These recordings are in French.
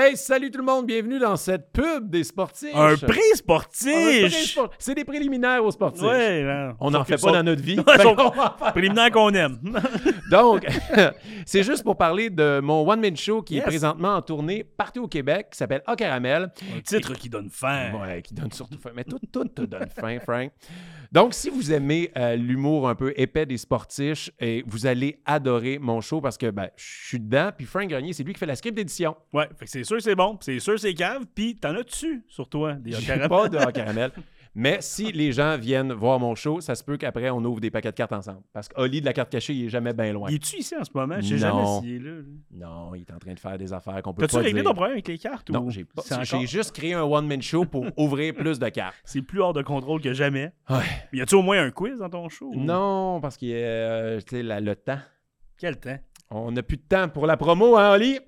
Hey, salut tout le monde, bienvenue dans cette pub des sportifs. Un prix sportif! sport- C'est des préliminaires aux sportifs. Ouais, là. On n'en fait pas sont- dans notre vie. Sont- qu'on va en faire. Préliminaire qu'on aime. Donc, c'est juste pour parler de mon one-man show qui Yes. est présentement en tournée partout au Québec, qui s'appelle A Caramel. Un titre qui donne faim. Ouais, qui donne surtout faim. Mais tout, tout te donne faim, Frank. Donc, si vous aimez euh, l'humour un peu épais des sportifs, et vous allez adorer mon show parce que ben, je suis dedans. Puis Frank Grenier, c'est lui qui fait la script d'édition. Ouais, fait que c'est sûr c'est bon, c'est sûr c'est cave, puis t'en as dessus sur toi, des J'ai caramels? pas de Caramel. Mais si les gens viennent voir mon show, ça se peut qu'après, on ouvre des paquets de cartes ensemble. Parce qu'Oli de la carte cachée, il est jamais bien loin. Il est-tu ici en ce moment? Je sais jamais Non. s'il est là. Non, il est en train de faire des affaires qu'on peut T'as-tu pas réglé dire. ton problème avec les cartes? Non, ou j'ai pas. J'ai encore- juste créé un one-man show pour ouvrir plus de cartes. C'est plus hors de contrôle que jamais. Ouais. Y a-tu au moins un quiz dans ton show? Non, parce qu'il y a euh, tu le temps. Quel temps? On n'a plus de temps pour la promo, hein, Oli?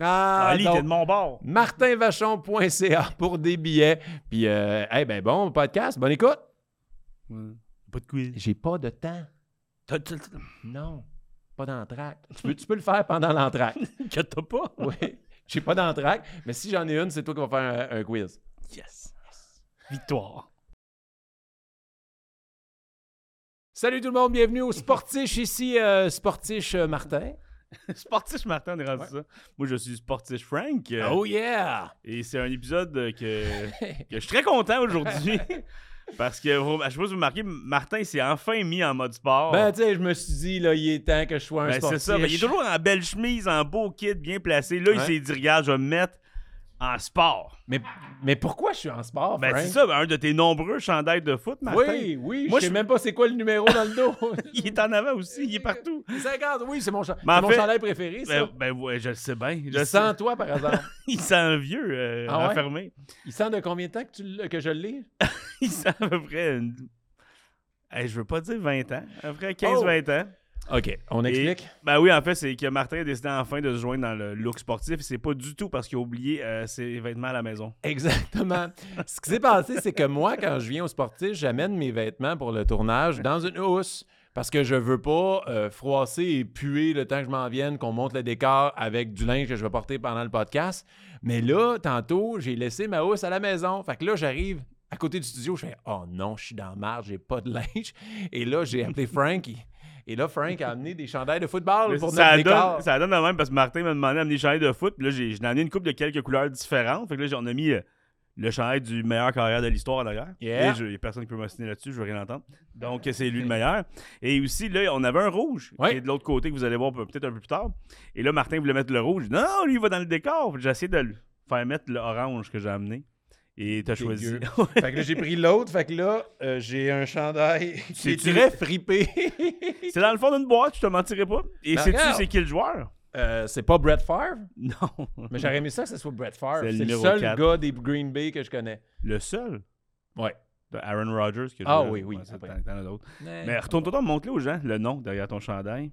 Ah, Ali, t'es de mon bord. martinvachon.ca pour des billets. Puis, euh, eh ben bon, podcast, bonne écoute. Ouais. Pas de quiz. J'ai pas de temps. T'as- t'as- t'as- Non, pas d'entraque. Tu peux, tu peux le faire pendant l'entraque. Que t'as pas? Oui, j'ai pas d'entraque, mais si j'en ai une, c'est toi qui vas faire un, un quiz. Yes. Victoire. Salut tout le monde, bienvenue au Sportiche ici, euh, Sportiche euh, Martin. Sportif Martin, on est rendu ça. Moi, je suis Sportif Frank. euh, Oh yeah! Et c'est un épisode que, que je suis très content aujourd'hui. parce que, je sais pas si vous remarquez, Martin s'est enfin mis en mode sport. Ben, tu sais, je me suis dit, là, il est temps que je sois un Ben, sportif. c'est ça. Ben, il est toujours en belle chemise, en beau kit, bien placé. Là, il s'est dit, regarde, je vais me mettre en sport. Mais, mais pourquoi je suis en sport, Ben, Frank? c'est ça, ben, un de tes nombreux chandails de foot, Martin. Oui, oui, Moi, je sais je- même pas c'est quoi le numéro dans le dos. Il est en avant aussi, il est partout. 50, oui, c'est mon, cha- Mais en c'est mon fait- chandail préféré, ça. Ben, ben, ouais, je le sais bien. Je il le sent sais. toi, par hasard. Il sent vieux, euh, Ah ouais? enfermé. Il sent de combien de temps que, tu l'as- que je l'ai? Il sent à peu près une... Hey, je veux pas dire 20 ans, à peu près Oh! 15-20 ans. OK, on explique? Ben oui, en fait, c'est que Martin a décidé enfin de se joindre dans le look sportif. C'est pas du tout parce qu'il a oublié euh, ses vêtements à la maison. Exactement. Ce qui s'est passé, c'est que moi, quand je viens au sportif, j'amène mes vêtements pour le tournage dans une housse. Parce que je veux pas euh, froisser et puer le temps que je m'en vienne, qu'on monte le décor avec du linge que je vais porter pendant le podcast. Mais là, tantôt, j'ai laissé ma housse à la maison. Fait que là, j'arrive à côté du studio, je fais Oh non, je suis dans marge, j'ai pas de linge. Et là, j'ai appelé Frank. Et- là, Frank a amené des chandails de football Mais pour ça, notre décor. donne, ça donne de même parce que Martin m'a demandé d'amener des chandails de foot. Puis là, j'ai amené une coupe de quelques couleurs différentes. Fait que là, on a mis euh, le chandail du meilleur carrière de l'histoire. Yeah. Il n'y a personne qui peut m'assiner là-dessus, je veux rien entendre. Donc, c'est lui le meilleur. Et aussi, là, on avait un rouge Ouais. qui est de l'autre côté que vous allez voir peut-être un peu plus tard. Et là, Martin voulait mettre le rouge. Non, lui, il va dans le décor. J'ai essayé de le faire mettre l'orange que j'ai amené. Et t'as choisi. Fait que là, j'ai pris l'autre. Fait que là, euh, j'ai un chandail qui C'est est très fripé? c'est dans le fond d'une boîte, je te mentirai pas. Et Ben, sais-tu c'est qui le joueur? Euh, c'est pas Brett Favre, Non. mais j'aurais aimé ça que ce soit Brett Favre. C'est le seul gars des Green Bay que je connais. Le seul? Ouais. De Aaron Rodgers. Qui a Ah joué- oui, oui, Ouais, après. Mais, Mais retourne-toi, montre-le aux gens, le nom derrière ton chandail.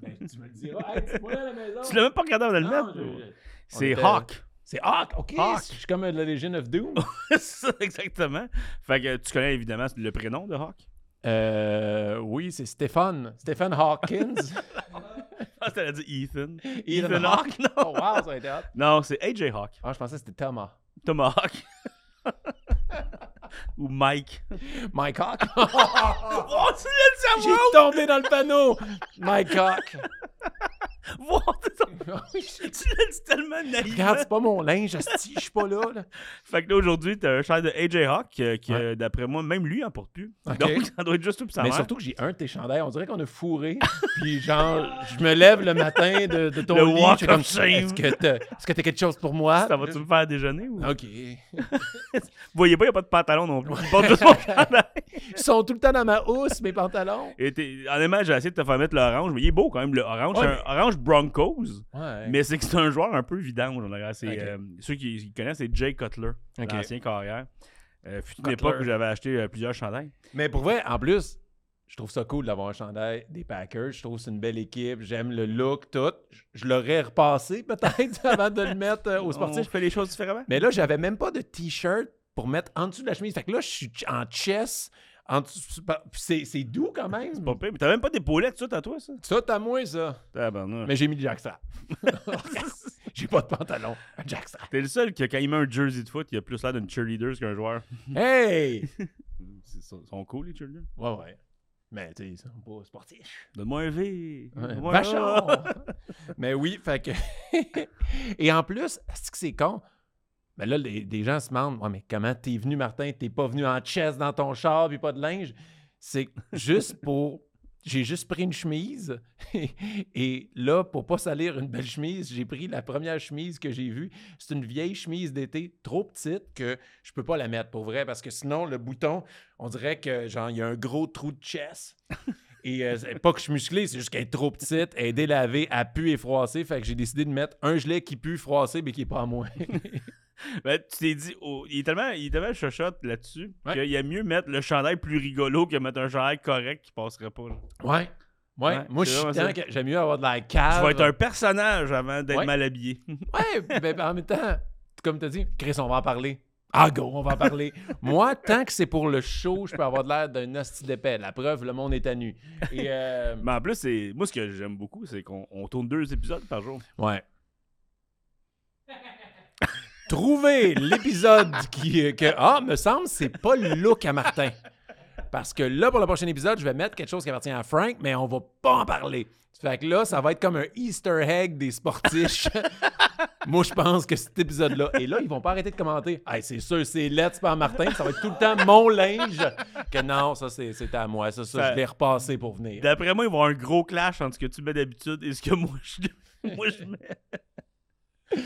Ben, tu me le diras. Hey, dis-moi à la maison. Tu l'as même pas regardé avant de le mettre? C'est était- Hawk. C'est Hawk, ok. Hawk. Je suis comme euh, la Legion of Doom. Exactement. Fait que tu connais évidemment le prénom de Hawk? Euh, oui, c'est Stephen. Stephen Hawkins. Ah, t'allais dire Ethan. Ethan Ethan. Hawke, non. oh, wow, ça a été hot. Non, c'est AJ Hawk. Ah, je pensais que c'était Thomas. Thomas Hawk. Ou Mike. Mike Hawk. Oh, tu l'as dit J'ai tombé dans le panneau. Mike Hawk. Wow, tu l'as dit tellement. Regarde, c'est pas mon linge, je suis pas là. là. Fait que là, aujourd'hui, t'as un chandail de AJ Hawk euh, qui, Ouais. d'après moi, même lui en porte plus. Donc, ça doit être juste tout pour sa Mais mère. surtout que j'ai un de tes chandails. On dirait qu'on a fourré. Puis genre, je me lève le matin de, de ton Le lit. walk je suis comme. Est-ce que t'as que t'as quelque chose pour moi? Ça va-tu me faire déjeuner ou... OK. Vous voyez pas, il n'y a pas de pantalon non plus. Il porte juste mon chandail. Ils sont tout le temps dans ma housse, mes pantalons. Et honnêtement, j'ai essayé de te faire mettre l'orange, mais il est beau quand même, le orange. Ouais, c'est un orange Broncos, Ouais. mais c'est que c'est un joueur un peu vidange. dirait. C'est, Ok. euh, ceux qui, qui connaissent, c'est Jay Cutler, Ok. l'ancien carrière. Euh, fut une Cutler. époque où j'avais acheté euh, plusieurs chandails. Mais pour vrai, en plus, je trouve ça cool d'avoir un chandail des Packers. Je trouve que c'est une belle équipe. J'aime le look, tout. Je- Je l'aurais repassé peut-être avant de le mettre euh, aux On sportifs. fait les choses différemment. Mais là, j'avais même pas de t-shirt pour mettre en dessous de la chemise. Fait que là, je suis en chess. C'est c'est doux quand même. Pas pire. Mais t'as même pas d'épaulettes, ça, à toi, ça? Ça, t'as moins, ça. Tabarnak. Mais j'ai mis le jackstrap. J'ai pas de pantalon. Un jackstrap. T'es le seul qui, quand il met un jersey de foot, il a plus l'air d'une cheerleader qu'un joueur. Hey! Ils sont, cool, les cheerleaders. Ouais, ouais. Mais tu sais, ils sont pas sportifs. Donne-moi un V. Ouais. Mais oui, fait que. Et en plus, est-ce que c'est con? Mais là, les, des gens se demandent Ouais, mais comment t'es venu, Martin? T'es pas venu en chest dans ton char puis pas de linge? C'est juste pour. J'ai juste pris une chemise et là, pour pas salir une belle chemise, j'ai pris la première chemise que j'ai vue. C'est une vieille chemise d'été trop petite que je peux pas la mettre pour vrai parce que sinon, le bouton, on dirait que genre, il y a un gros trou de chest. Et euh, pas que je suis musclé, c'est juste qu'elle est trop petite, elle est délavée, elle pue et froissée. Fait que j'ai décidé de mettre un gilet qui pue froissé, mais qui est pas à moi. Ben, tu t'es dit, oh, il est tellement, il est tellement chochotte là-dessus Ouais. qu'il y a mieux mettre le chandail plus rigolo que mettre un chandail correct qui passerait pas. là. ouais. Ouais. Ouais, moi, j'aime mieux avoir de la cave. Tu vas être un personnage avant d'être Ouais. mal habillé. Ouais, ben, en même temps, comme tu as dit, Chris, on va en parler. Ah, go, on va en parler. Moi, tant que c'est pour le show, je peux avoir de l'air d'un hostie d'épais. La preuve, le monde est à nu. Et, euh, Mais en plus, c'est moi, ce que j'aime beaucoup, c'est qu'on on tourne deux épisodes par jour. Ouais. Trouvez l'épisode qui. Que, ah, me semble, c'est pas le look à Martin. Parce que là, pour le prochain épisode, je vais mettre quelque chose qui appartient à Frank, mais on va pas en parler. Fait que là, ça va être comme un Easter egg des sportifs. Moi, je pense que cet épisode-là. Et là, ils vont pas arrêter de commenter. Hey, c'est sûr, c'est Let's par Martin. Ça va être tout le temps mon linge. Que non, ça, c'est- à moi. Ça, ça, je l'ai repassé pour venir. D'après moi, il va y avoir un gros clash entre ce que tu mets d'habitude et ce que moi je, moi, je mets.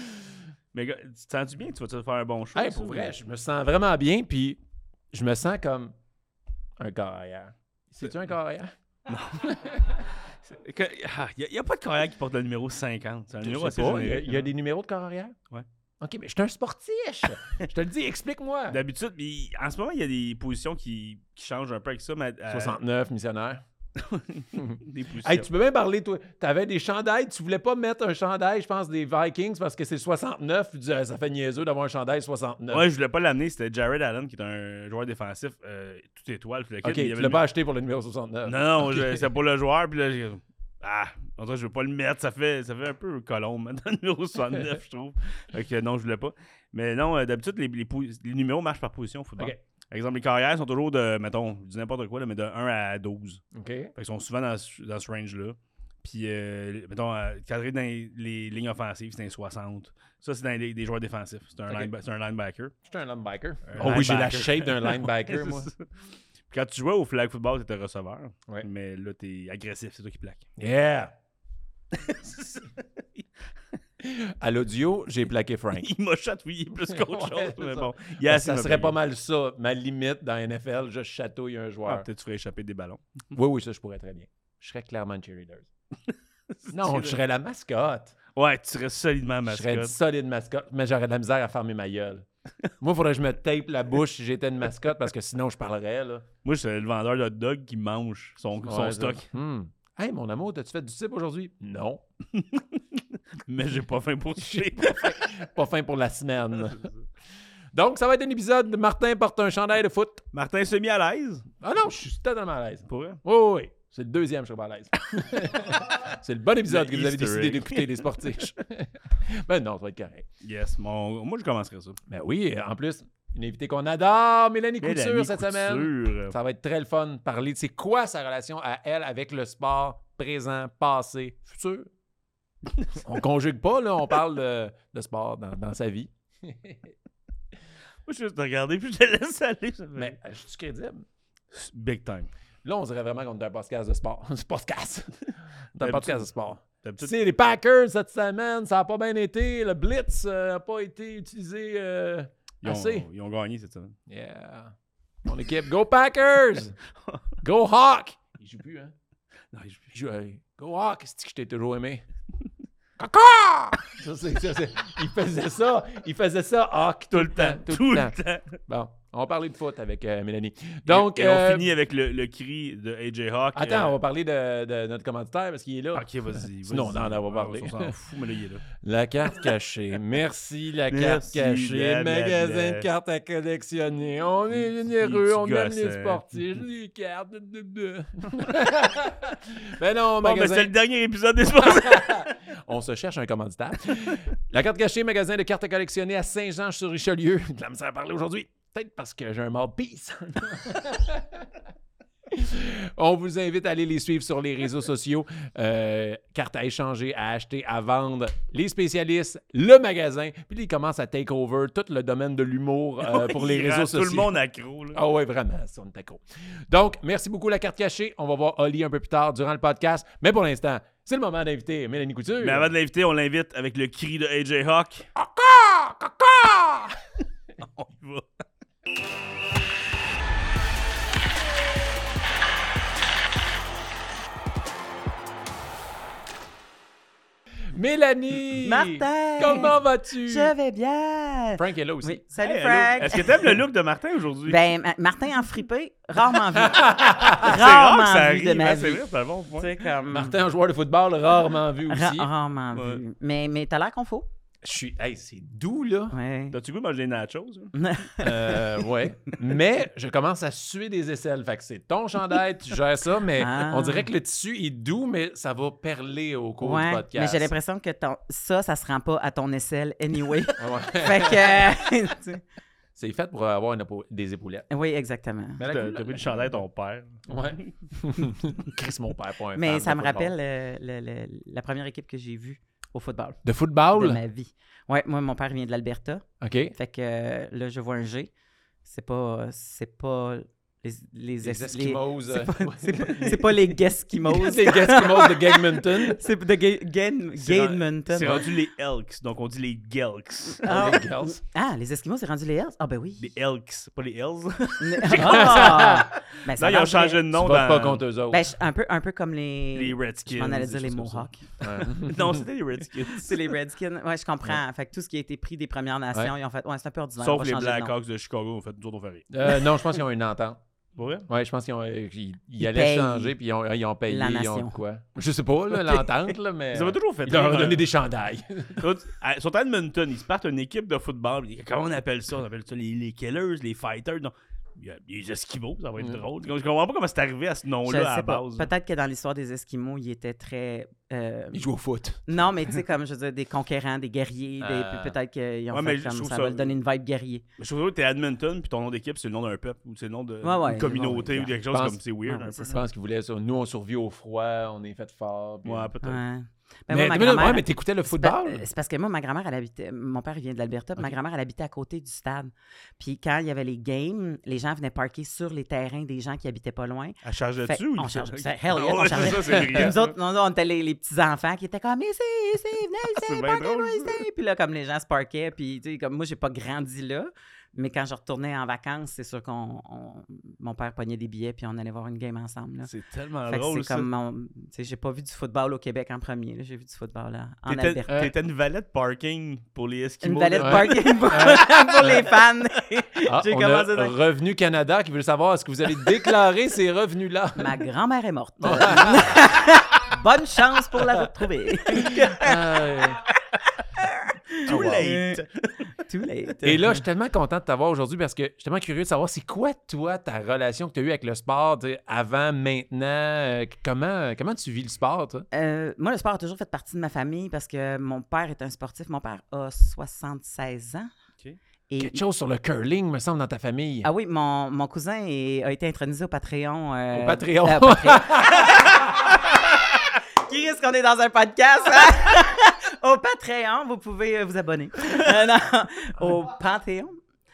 Mais tu te sens-tu bien que tu vas te faire un bon show? Hey, pour ou- vrai, je me sens vraiment bien, puis je me sens comme un corps arrière. C'est-tu un corps arrière? Il n'y a, pas de carrière qui porte le numéro 50. C'est un numéro assez il y a- y des numéros de corps arrière? Ouais. OK, mais je suis un sportif! je te le dis, explique-moi! D'habitude, en ce moment, il y a des positions qui, qui changent un peu avec ça. Mais, euh, 69, missionnaire. des positions. Hey, tu peux même parler, toi. T'avais des chandails, tu voulais pas mettre un chandail, je pense, des Vikings parce que c'est 69. Tu dis, Ah, ça fait niaiseux d'avoir un chandail 69. Ouais, je voulais pas l'amener. C'était Jared Allen, qui est un joueur défensif, euh, tout étoile. le OK, il tu l'as pas acheté pour le numéro 69. Non, non, c'est pour le joueur. Puis là, j'ai. Ah, en tout cas, je veux pas le mettre. Ça fait, ça fait un peu colombe dans le numéro 69, je trouve. Fait que non, je voulais pas. Mais non, euh, d'habitude, les, les, po- les numéros marchent par position au football. Par exemple, les carrières sont toujours de, mettons, je dis n'importe quoi, là, mais de 1 à 12. OK. Fait qu'ils sont souvent dans, ce- dans ce range-là. Puis, euh, mettons, euh, cadré dans les, les lignes offensives, c'est un 60. Ça, c'est dans les, des joueurs défensifs. C'est un, c'est un linebacker. Suis un linebacker. Un oh oui, j'ai la shape d'un linebacker, moi. C'est. Puis quand tu jouais au flag football, t'étais receveur. Ouais. Mais là, t'es agressif, c'est toi qui plaques. Yeah! À l'audio, j'ai plaqué Frank. Il m'a chatouillé plus qu'autre Ouais, chose. c'est Mais bon, Ben, ça serait pas mal ça, ma limite dans NFL, je chatouille un Ah, joueur. peut-être tu ferais échapper des ballons. oui, oui, ça, je pourrais très bien. Je serais clairement une cheerleader. Non, je serais la mascotte. Ouais, tu serais solidement Je serais une mascotte. solide mascotte, mais j'aurais de la misère à fermer ma gueule. Moi, il faudrait que je me tape la bouche si j'étais une mascotte, parce que sinon, je parlerais, là. Moi, je serais le vendeur de hot dog qui mange son, Ouais, stock. Hmm. Hey, mon amour, t'as-tu fait du type aujourd'hui? Non. Mais j'ai pas faim pour toucher. Pas fin pour la semaine. Donc, ça va être un épisode de Martin porte un chandail de foot. Martin s'est mis à l'aise? Ah non, je suis totalement à l'aise. Pour vrai? Oui, oui, oui. C'est le deuxième, je suis pas à l'aise. c'est le bon épisode Le que vous avez décidé d'écouter, les sportifs. ben non, ça va être correct. Yes. Mon... Moi, je commencerai ça. Ben oui, en plus, une invitée qu'on adore, Mélanie Couture, cette semaine. Ça va être très le fun de parler de c'est quoi sa relation à elle avec le sport présent, passé, futur. on conjugue pas, là, on parle de, de sport dans, dans sa vie. Moi, je vais juste te regarder puis je te laisse aller. Mais euh, je suis crédible. Big time. Là, on dirait vraiment qu'on est un podcast de sport. C'est podcast. Un podcast de sport. Tu sais, les Packers cette semaine, ça n'a pas bien été. Le Blitz n'a pas été utilisé euh, ils, ont, assez. ils ont gagné cette semaine. Yeah. Mon équipe, go Packers! go Hawk! Il joue plus, hein? Non, Il joue, hey, go Hawk! C'est que je t'ai toujours aimé? Caca! Ça, c'est- ça, c'est- il faisait ça. Il faisait ça Hawk tout, le temps. Tout, le temps. Bon, On va parler de foot avec euh, Mélanie. Donc, Et, et euh, on finit avec le, le cri de AJ Hawk. attends, euh, on va parler de, de notre commanditaire parce qu'il est là. Ok, vas-y. Sinon, vas-y. on en a pas Ah, parlé. On s'en fout, mais là, il est là. La carte cachée. Merci, la carte Merci, cachée. blablabla. Magasin de cartes à collectionner. On est généreux, on aime les hein. sportifs. Les cartes. Mais non, Bon, ben, magasin. c'est le dernier épisode des sports. On se cherche un commanditaire. la carte cachée, magasin de cartes à collectionner à Saint-Jean-sur-Richelieu. De la misère à parler aujourd'hui. Peut-être parce que j'ai un mort peace. On vous invite à aller les suivre sur les réseaux sociaux. Euh, cartes à échanger, à acheter, à vendre. Les spécialistes, le magasin. Puis ils commencent à take over tout le domaine de l'humour euh, pour les réseaux sociaux. Tout le monde accro. Là. Ah ouais, vraiment, c'est on est accro. Donc, merci beaucoup la carte cachée. On va voir Oli un peu plus tard durant le podcast. Mais pour l'instant, c'est le moment d'inviter Mélanie Couture. Mais avant de l'inviter, on l'invite avec le cri de AJ Hawk. Caca! Caca! On y va. Mélanie! Martin! Comment vas-tu? Je vais bien. Frank est là aussi. Oui. Salut Hey. Frank. Est-ce que t'aimes le look de Martin aujourd'hui? Ben, Ma- Martin en fripé, rarement vu. c'est rare rarement que ça vu arrive. de ma hein, vie. C'est vrai, c'est un bon point. Comme... Martin, un joueur de football, rarement vu Ra- aussi. rarement Ouais. vu. Mais, mais t'as l'air qu'on faut. Je suis. Hey, c'est doux, là. Ouais. T'as-tu goût de manger des nachos? hein? Euh, ouais. Mais je commence à suer des aisselles. Fait que c'est ton chandail, tu gères ça, mais Ah. on dirait que le tissu est doux, mais ça va perler au cours Ouais, du mais podcast. j'ai l'impression que ton- ça, ça se rend pas à ton aisselle anyway. Ouais. fait que... tu. C'est fait pour avoir une des épaulettes. oui, exactement. Mais T'as pris le chandail ton père. Ouais. Chris, mon père, pas un Mais fan ça me rappelle euh, le- le- la première équipe que j'ai vue au football De de football? ma vie. Ouais, moi, mon père vient de l'Alberta. OK. Fait que euh, là, je vois un G. C'est pas, c'est pas les, les, Les es- Eskimos. C'est euh, pas, ouais. pas- c'est pas les Geskimos. les Eskimos de Gagmonton. c'est de C'est ren- Gainmonton. C'est rendu les Elks, donc on dit les Gelks. Ah, les girls. ah, les Esquimaux, c'est rendu les Hells? Ah, ben oui. Les Elks, pas les Hells. Ah! Ben, ça Non, ils ont changé de Tu nom votes dans pas contre eux autres. Ben, un, peu, un peu comme les. les Redskins. Allais des dire les. Mohawks. Ouais. Non, c'était les Redskins. C'est les Redskins. Ouais, je comprends. Fait que tout ce qui a été pris des Premières Nations, ils ont fait. Ouais, c'est un peu ordinaire. on Sauf les. Blackhawks de Chicago, en fait, nous autres, on fait rien. Euh, non, je pense qu'ils ont une entente. Vrai? Ouais, je pense qu'ils ont, euh, ils, ils Ils allaient changer, puis ils ont, ils ont payé. la ils ont quoi? Je sais pas, là, l'entente, là, mais. Ils avaient toujours fait Ils leur ont donné euh, des chandails. Ils sont à Edmonton, ils se partent une équipe de football. Comment on appelle ça? On appelle ça les, les Killers, les Fighters. Non. Il y a les Esquimaux, ça va être Mm. drôle. Je comprends pas comment c'est arrivé à ce nom-là à la base. Peut-être que dans l'histoire des Esquimaux, ils étaient très. euh, Ils jouent au foot. Non, mais tu sais, comme je veux dire, des conquérants, des guerriers, des- Euh. puis peut-être qu'ils ont Ouais, fait je comme trouve ça, ça- va donner une vibe guerrier. Mais je trouve que t'es Edmonton, puis ton nom d'équipe, c'est le nom d'un peuple, ou c'est le nom de Ouais, ouais, d'une communauté, ouais, ou quelque chose pense- comme c'est weird Ouais, un peu. Je pense qu'ils voulaient ça. Nous, on survit au froid, on est fait fort. puis- Ouais, peut-être. Ouais. Mais, Ben, moi, ma mais, ouais, mais t'écoutais le C'est pa- football? euh, C'est parce que moi, ma grand-mère, elle habitait. Mon père, il vient de l'Alberta. puis Ma grand-mère, elle habitait à côté du stade. Puis quand il y avait les games, les gens venaient parquer sur les terrains des gens qui habitaient pas loin. Elle chargeait dessus ou on il- charge- Ok. c'est- hell yeah, Ah on chargeait. nous autres, nous on était les, les petits-enfants qui étaient comme, c'est, c'est, venez ici, ça. ici. Puis là, comme les gens se parquaient, puis tu sais, comme moi, j'ai pas grandi là. Mais quand je retournais en vacances, c'est sûr qu'on. on- mon père pognait des billets, puis on allait voir une game ensemble. là. C'est tellement Fait drôle, c'est ça. comme mon. J'ai pas vu du football au Québec en premier. là. J'ai vu du football là, en T'étais Alberta. t'étais une valette parking pour les Esquimaux. Une valette là. parking pour, pour les fans. Ah, J'ai on commencé a Revenu Canada qui veut savoir est-ce que vous allez déclarer ces revenus-là? Ma grand-mère est morte. Bonne chance pour la retrouver. Euh, Too wow. late. Too late. Et là, je suis tellement content de t'avoir aujourd'hui parce que je suis tellement curieux de savoir c'est quoi, toi, ta relation que tu as eue avec le sport tu sais, avant, maintenant? euh, comment, comment tu vis le sport, toi? Euh, moi, le sport a toujours fait partie de ma famille parce que mon père est un sportif. Mon père a 76 ans. Et Quelque chose sur le curling, me semble, dans ta famille. Ah oui, mon, mon cousin est- a été intronisé au Patreon. euh, Au Patreon. euh, au Patreon. Qui risque qu'on est dans un podcast? hein? au Patreon, vous pouvez euh, vous abonner. Euh, au Panthéon.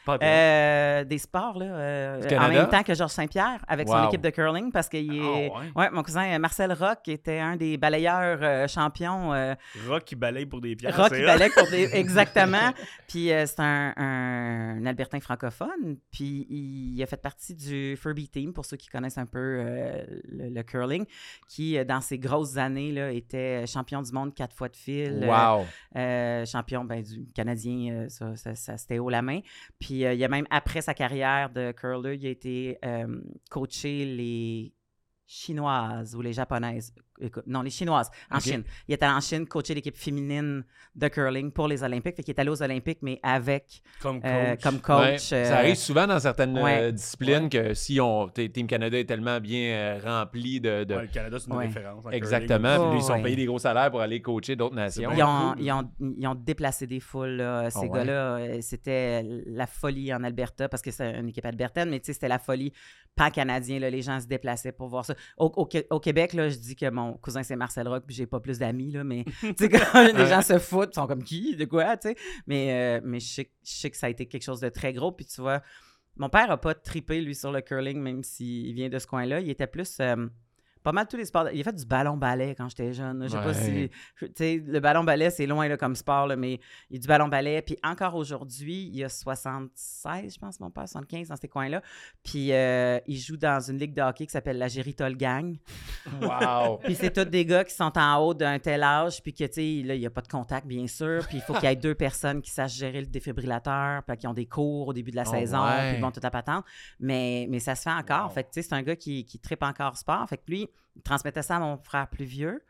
Pas Euh, des sports, là, euh, en même temps que Georges Saint-Pierre, avec son équipe de curling, parce qu'il est... Ah, ouais. ouais, mon cousin euh, Marcel Rock était un des balayeurs euh, champions. euh, Rock qui balaye pour des pierres. Rock qui balaye pour des... Exactement. Puis euh, c'est un, un, un Albertain francophone. Puis il a fait partie du Furby Team, pour ceux qui connaissent un peu euh, le, le curling, qui, dans ses grosses années, là, était champion du monde quatre fois de fil. euh, Wow! euh, champion ben, du Canadien, euh, ça, ça- ça, c'était haut la main. Puis Puis euh, il y a même, après sa carrière de curler, il a été euh, coaché les chinoises ou les japonaises. Écoute, non, les chinoises en. Chine. Il est allé en Chine coacher l'équipe féminine de curling pour les Olympiques. Fait qu'il est allé aux Olympiques, mais avec, Comme coach. euh, comme Ouais, coach. euh, Ça arrive souvent dans certaines euh, ouais. disciplines que si on, Team Canada est tellement bien euh, rempli de. de- Ouais, le Canada, c'est une Ouais. référence. en Exactement. Oh, Puis ils sont ouais. payés des gros salaires pour aller coacher d'autres nations. Ils ont, cool. ils, ont, ils ont déplacé des foules, là. ces Ah ouais? gars-là. euh, C'était la folie en Alberta, parce que c'est une équipe albertaine, mais tu sais, c'était la folie pan-canadien. là, Les gens se déplaçaient pour voir ça. Au, au Qué- au Québec, là, je dis que mon cousin, c'est Marcel Rock, puis j'ai pas plus d'amis, là, mais tu sais, quand les gens se foutent, ils sont comme qui, de quoi, tu sais? Mais, euh, mais je, sais, je sais que ça a été quelque chose de très gros, puis tu vois, mon père a pas trippé, lui, sur le curling, même s'il vient de ce coin-là. Il était plus... euh, pas mal tous les sports. Il a fait du ballon-ballet quand j'étais jeune. Je sais pas si. Tu sais, le ballon-ballet, c'est loin là, comme sport, là, mais il y a du ballon-ballet. Puis encore aujourd'hui, il y a 76, je pense, mon père, 75 dans ces coins-là. Puis euh, il joue dans une ligue de hockey qui s'appelle la Géritol Gang. Wow! Puis c'est tous des gars qui sont en haut d'un tel âge, puis que, tu sais, là, il n'y a pas de contact, bien sûr. Puis il faut qu'il y ait deux personnes qui sachent gérer le défibrillateur, puis qui ont des cours au début de la Oh, saison, ouais. puis ils vont tout à patente. Mais, mais ça se fait encore. Wow. Fait que, tu sais, c'est un gars qui, qui tripe encore sport. Fait que lui, il transmettait ça à mon frère plus vieux.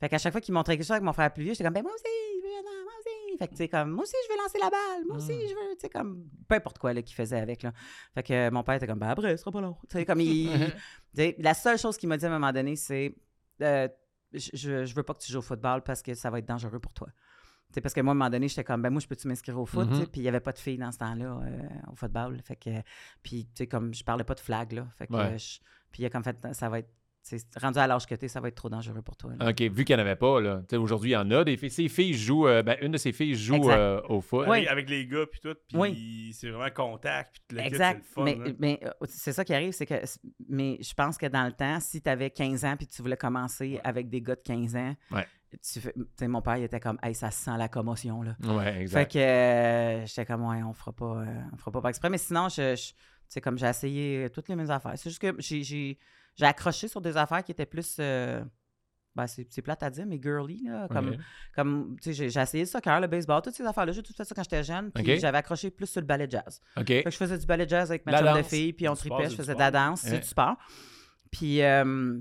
Fait qu'à chaque fois qu'il montrait quelque chose avec mon frère plus vieux, j'étais comme, ben moi aussi, je veux, moi aussi. Fait que, tu sais, comme, moi aussi, je veux lancer la balle. Moi aussi, Mm. je veux, tu sais, comme, peu importe quoi, là, qu'il faisait avec, là. Fait que euh, mon père était comme, ben après, ce sera pas long. Tu sais, comme, il. la seule chose qu'il m'a dit à un moment donné, c'est, euh, je, veux pas que tu joues au football parce que ça va être dangereux pour toi. Parce que moi, à un moment donné, j'étais comme, ben moi, je peux-tu m'inscrire au foot? Mhm. Puis il n'y avait pas de filles dans ce temps-là euh, au football. Fait que, puis, tu sais, comme, je parlais pas de flag, là. Fait que, Ouais. puis il a comme fait, ça va être, rendu à l'âge que tu ça va être trop dangereux pour toi. là. OK, vu qu'il n'y en avait pas, là. tu sais, Aujourd'hui, il y en a des filles. Ces filles jouent. euh, ben, une de ces filles joue euh, au foot. Oui. Avec, avec les gars, puis tout. Puis Oui. c'est vraiment contact. Puis kit, Exact. c'est le fun, mais euh, c'est ça qui arrive, c'est que. Mais je pense que dans le temps, si tu avais 15 ans puis tu voulais commencer avec des gars de 15 ans, Ouais. tu fais- mon père, il était comme, hey, ça sent la commotion, là. Ouais, Fait exact. que euh, j'étais comme, ouais, on fera pas, euh, on fera pas par exprès. Mais sinon, je, je- tu sais, comme j'ai essayé toutes les mêmes affaires. C'est juste que j'ai- j'ai accroché sur des affaires qui étaient plus. euh, ben, c'est c'est plate à dire, mais girly, là. Comme, comme tu sais, j'ai j'ai essayé le soccer, le baseball, toutes ces affaires-là. J'ai tout fait ça quand j'étais jeune. Puis j'avais accroché plus sur le ballet jazz. OK. Fait que je faisais du ballet jazz avec ma chum de filles, puis on tripait, je faisais de la danse, c'est du sport. Puis, euh,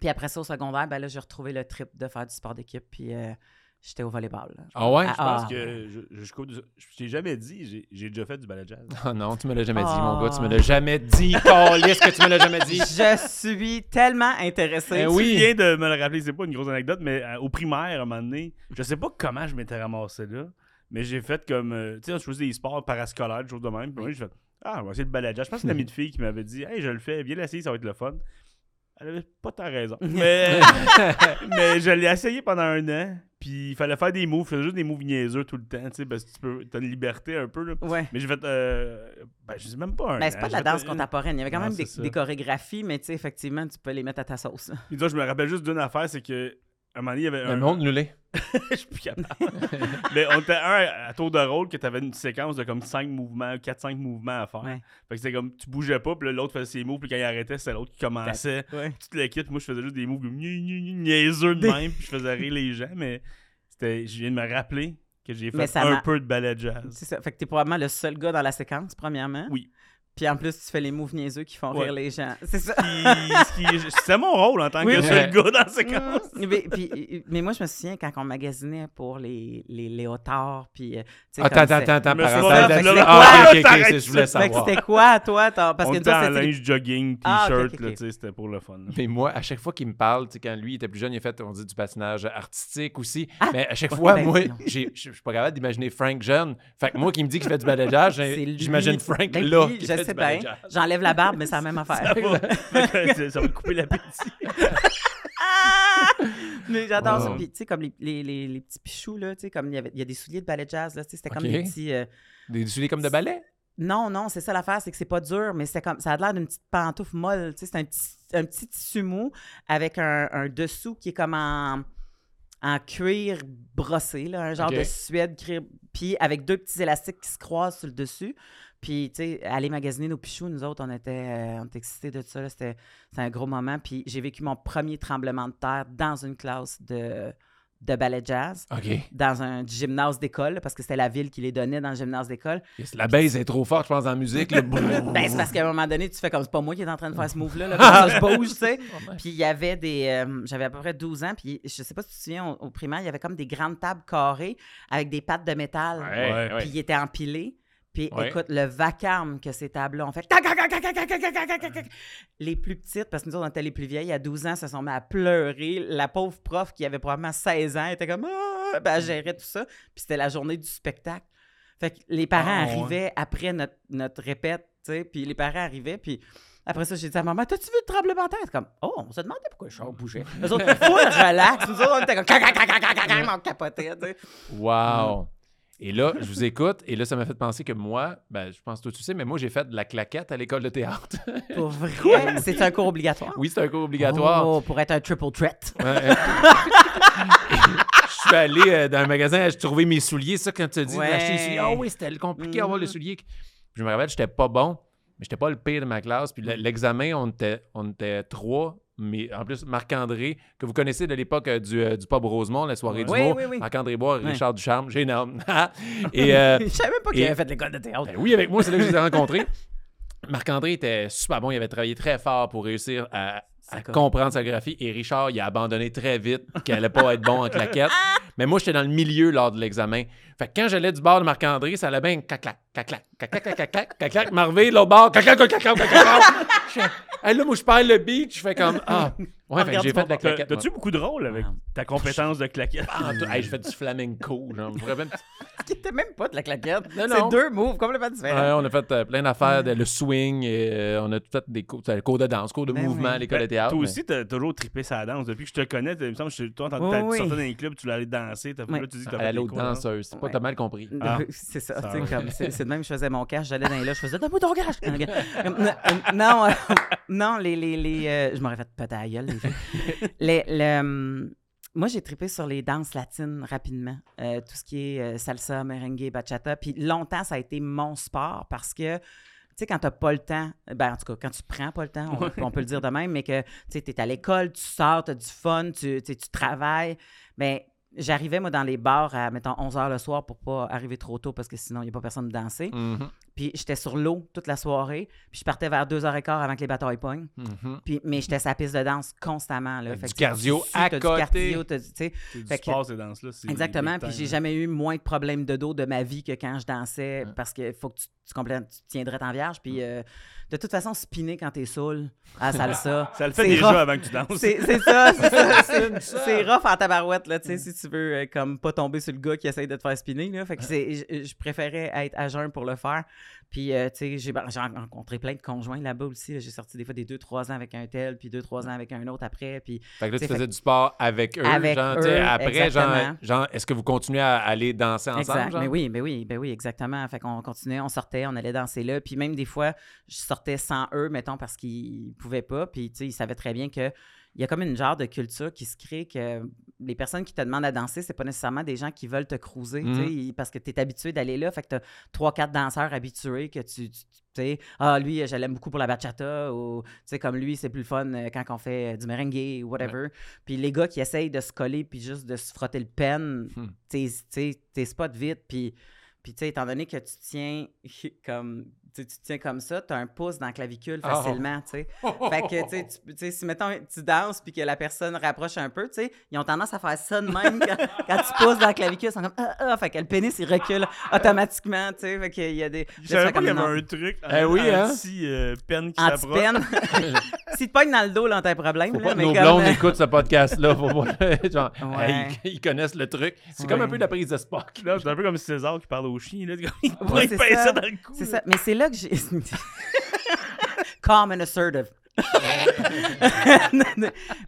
puis après ça, au secondaire, ben là, j'ai retrouvé le trip de faire du sport d'équipe, puis euh, j'étais au volleyball. là. Ah ouais? Je Ah, pense que je, je, je, je, je t'ai jamais dit, j'ai- j'ai déjà fait du ballet jazz. Oh non, tu me l'as jamais dit, Ah. mon gars. Tu me l'as jamais dit. Calisse que tu me l'as jamais dit. Je suis tellement intéressée. Eh Tu oui. viens de me le rappeler, c'est pas une grosse anecdote, mais euh, au primaire, à un moment donné, je sais pas comment je m'étais ramassé là, mais j'ai fait comme, euh, tu sais, je faisais des sports parascolaires, toujours de même, puis moi, j'ai fait, ah, on va essayer le ballet jazz. Je pense que c'est une amie de fille qui m'avait dit, hey, je le fais, viens l'essayer, ça va être le fun. Elle avait pas tant raison. Mais, mais je l'ai essayé pendant un an, puis il fallait faire des moves, faisais juste des moves niaiseux tout le temps, tu sais, parce que tu peux, t'as une liberté un peu, là. Ouais. Mais j'ai fait, euh, ben, je sais même pas un Ben, c'est an, pas de la danse une- contemporaine. Il y avait quand Non, même c'est des, chorégraphies, mais tu sais, effectivement, tu peux les mettre à ta sauce. Puis je me rappelle juste d'une affaire, c'est que à un moment donné, il y avait Mais un. montre-nous les. je suis plus capable. Mais on était un à tour de rôle que tu avais une séquence de comme 5 mouvements, 4-5 mouvements à faire. Ouais. Fait que c'était comme tu bougeais pas, puis l'autre faisait ses moves, puis quand il arrêtait, c'était l'autre qui commençait. Ouais. Toute l'équipe, moi je faisais juste des moves gna- niaiseux de même, puis je faisais rire les gens, mais c'était je viens de me rappeler que j'ai fait un peu de ballet jazz. C'est ça. Fait que t'es probablement le seul gars dans la séquence, premièrement. Oui. Puis en plus, tu fais les moves niaiseux qui font Ouais. rire les gens. C'est ça. Puis, ce qui- C'était mon rôle en tant Oui, que seul gars dans la séquence. Mm. mais, puis- mais moi, je me souviens quand on magasinait pour les, les léotards, puis... euh, sais, Attends, comme attends, c'est- attends, parenthèse. là, c'est Ah, quoi? ok, ok, T'arrêtes c'est- je voulais savoir. c'était quoi, toi? Parce on que était nous en c'était- linge jogging, Ah, t-shirt, c'était pour le fun. là. Mais moi, à chaque fois qu'il me parle, tu sais, quand lui il était plus jeune, il a fait, on dit, du patinage artistique aussi. Ah! Mais à chaque fois, ben, moi, je suis pas capable d'imaginer Frank jeune. Fait que moi qui me dit qu'il fait du c'est lui. j'imagine Frank Ben là. Du ballet bien. J'enlève la barbe, mais c'est la même affaire. Ça va, ça va couper l'appétit. Ah! Mais j'adore ça. Puis, tu sais, comme les, les, les, les petits pichous, là, tu sais, comme il y, avait, il y a des souliers de ballet jazz, là, tu sais, c'était comme des petits... euh, Des souliers comme de ballet? Non, non, c'est ça l'affaire, c'est que c'est pas dur, mais c'est comme ça a l'air d'une petite pantoufle molle. Tu sais, c'est un petit, un petit tissu mou avec un, un dessous qui est comme en, en cuir brossé, là, un genre de suède, cuir- puis avec deux petits élastiques qui se croisent sur le dessus. Puis, tu sais, aller magasiner nos pichous, nous autres, on était, euh, on était excités de ça. là. C'était un gros moment. Puis, j'ai vécu mon premier tremblement de terre dans une classe de, de ballet jazz OK. dans un gymnase d'école, parce que c'était la ville qui les donnait dans le gymnase d'école. Yes, La base est trop forte, je pense, en musique. là. Ben, c'est parce qu'à un moment donné, tu fais comme c'est pas moi qui est en train de faire ce move-là, là, se bouge, tu sais. Puis il y avait des. euh, J'avais à peu près 12 ans, puis je sais pas si tu te souviens, au, au primaire, il y avait comme des grandes tables carrées avec des pattes de métal. Ouais, Ouais. ouais. Puis ils étaient empilés. Puis écoute, le vacarme que ces tables-là ont fait. Les plus petites, parce que nous autres, on était les plus vieilles, à 12 ans, se sont mis à pleurer. La pauvre prof qui avait probablement 16 ans était comme Ah! Ben, elle gérait tout ça. Puis c'était la journée du spectacle. Fait que les parents arrivaient après notre, notre répète, tu sais, puis les parents arrivaient, puis. Après ça, j'ai dit à maman, t'as-tu vu le tremblement de terre? Comme, oh, on se demandait pourquoi le char bougeait. Les autres, full relax. Nous autres, on était comme, on et là, je vous écoute, et là, ça m'a fait penser que moi, ben, je pense que toi, tu sais, mais moi, j'ai fait de la claquette à l'école de théâtre. Pour vrai? C'est un cours obligatoire? oui, c'est un cours obligatoire. Oh, pour être un triple threat. Ouais. je suis allé euh, dans un magasin, j'ai trouvé mes souliers, ça, quand tu dit Ouais. d'acheter les souliers. Ah oui, c'était compliqué d'avoir les Mhm. souliers. Puis je me rappelle, j'étais pas bon, mais j'étais pas le pire de ma classe. Puis le- l'examen, on était, on était trois. Mais en plus, Marc-André, que vous connaissez de l'époque euh, du, euh, du Pub Rosemont, la soirée du Oui, mot. oui, oui. Marc-André Bois. Richard Ducharme, j'ai énorme. et euh, Je savais même pas qu'il avait fait l'école de théâtre. ben oui, avec moi, c'est là que je les ai rencontrés. Marc-André était super bon. Il avait travaillé très fort pour réussir à, à comprendre sa graphie. Et Richard, il a abandonné très vite qu'il allait pas être bon en claquette. Mais moi, j'étais dans le milieu lors de l'examen. Fait que quand j'allais du bord de Marc-André, ça allait bien cac-clac, cac-clac, cac-clac, cac-clac, cac-clac, cac-clac. Marvé, l'autre bord, cac-clac, cac-clac, cac-clac. Je fais, Hey, là, moi, je perds le beat. Je fais comme, ah. Ouais, fait que j'ai fait de la T'as- claquette. T'as-tu beaucoup de rôles avec Wow. ta compétence de claquette? Ah, hey, je fais du flamenco. Genre, était même pas de la claquette. Non, C'est non. deux moves complètement différents. Ouais, on a fait euh, plein d'affaires, de- le swing, et, euh, on a tout fait des cours, le cours de danse, cours de Ben mouvement oui. à l'école Ben, de théâtre. Toi mais- aussi, t'as toujours trippé sa danse. Depuis que je te connais, t'as- il me semble que toi, Oui, t'as- oui. sortais dans les clubs, tu aller danser. T'as Oui. là, tu dis que t'as fait des cours danseuse. C'est pas t'as mal compris. Ah. C'est ça, c'est c'est de même que je faisais mon cash, j'allais dans les loges, je faisais « Donne-moi ton cash! » Non, euh, non, les, les, les euh, je m'aurais fait péter à gueule, les filles. Les- le, hum, moi, j'ai trippé sur les danses latines rapidement. Euh, tout ce qui est euh, salsa, merengue, bachata. Puis longtemps, ça a été mon sport parce que, tu sais, quand t'as pas le temps, ben en tout cas, quand tu prends pas le temps, on, on peut le dire de même, mais que, tu sais, t'es à l'école, tu sors, t'as du fun, tu, tu travailles, ben j'arrivais, moi, dans les bars à, mettons, 11 h le soir pour pas arriver trop tôt parce que sinon, il n'y a pas personne de danser. Mhm, Puis j'étais sur l'eau toute la soirée. Puis je partais vers 2h15 avant que les batailles pognent. mhm. Puis, mais j'étais la piste de danse constamment. Là. Fait du que, tu cardio tu à t'as côté. Du cardio, tu sais. C'est du Fait que- sport, ces danses-là. c'est Exactement. Puis j'ai là. jamais eu moins de problèmes de dos de ma vie que quand je dansais Ouais. parce qu'il faut que tu, tu, complètes- tu tiendrais en vierge. Puis euh, de toute façon, spinner quand t'es saoul à salsa. Ça le fait c'est déjà rough. avant que tu danses. C'est c'est ça, c'est ça. C'est- C'est rough en tabarouette, là, tu sais, si tu veux, euh, comme pas tomber sur le gars qui essaye de te faire spinner, là. Fait que c'est, je, je préférais être à jeun pour le faire. Puis, euh, tu sais, j'ai ben, rencontré plein de conjoints là-bas aussi. là. J'ai sorti des fois des 2-3 ans avec un tel, puis 2-3 ans avec un autre après. Puis, Fait que là, tu faisais du sport avec eux. Avec genre, tu sais, eux, après, genre, exactement. genre est-ce que vous continuez à aller danser ensemble? exact. genre? Mais oui, mais oui, ben oui, exactement. Fait qu'on continuait, on sortait, on allait danser là. Puis même des fois, je sortais sans eux, mettons, parce qu'ils pouvaient pas. Puis, tu sais, ils savaient très bien que il y a comme une genre de culture qui se crée que les personnes qui te demandent à danser, c'est pas nécessairement des gens qui veulent te cruiser, Mhm. parce que tu es habitué d'aller là. Fait que tu as trois, quatre danseurs habitués que tu. tu sais, ah, lui, je l'aime beaucoup pour la bachata, ou, tu sais, comme lui, c'est plus le fun euh, quand on fait euh, du merengue ou whatever. Puis les gars qui essayent de se coller puis juste de se frotter le pen, Hmm. tu sais, t'es spot vite, puis, puis tu sais, étant donné que tu tiens comme, tu tu tiens comme ça, tu as un pouce dans la clavicule Ah. facilement, tu sais. Fait que, tu sais, tu- tu sais, si, mettons, tu danses puis que la personne rapproche un peu, tu sais, ils ont tendance à faire ça de même quand, quand tu pousses dans la clavicule, ils sont comme, ah, ah, fait que le pénis, il recule automatiquement, tu sais, fait qu'il y a des... Je savais pas qu'il y comme, avait un truc. Eh oui, hein? Anti-peine qui s'approche. si tu pognes dans le dos, là, t'as un problème, Faut là, pas que mais nos comme, blondes écoutent ce podcast-là. Faut pas... genre, Ouais. hey, ils, ils connaissent le truc. C'est comme un peu la prise de Spock. Là, c'est un peu comme César qui parle au chien. Là. Il Ouais, pourrait c'est pincer ça. dans le cou. C'est là. ça. Mais c'est là que j'ai. Calm and assertive.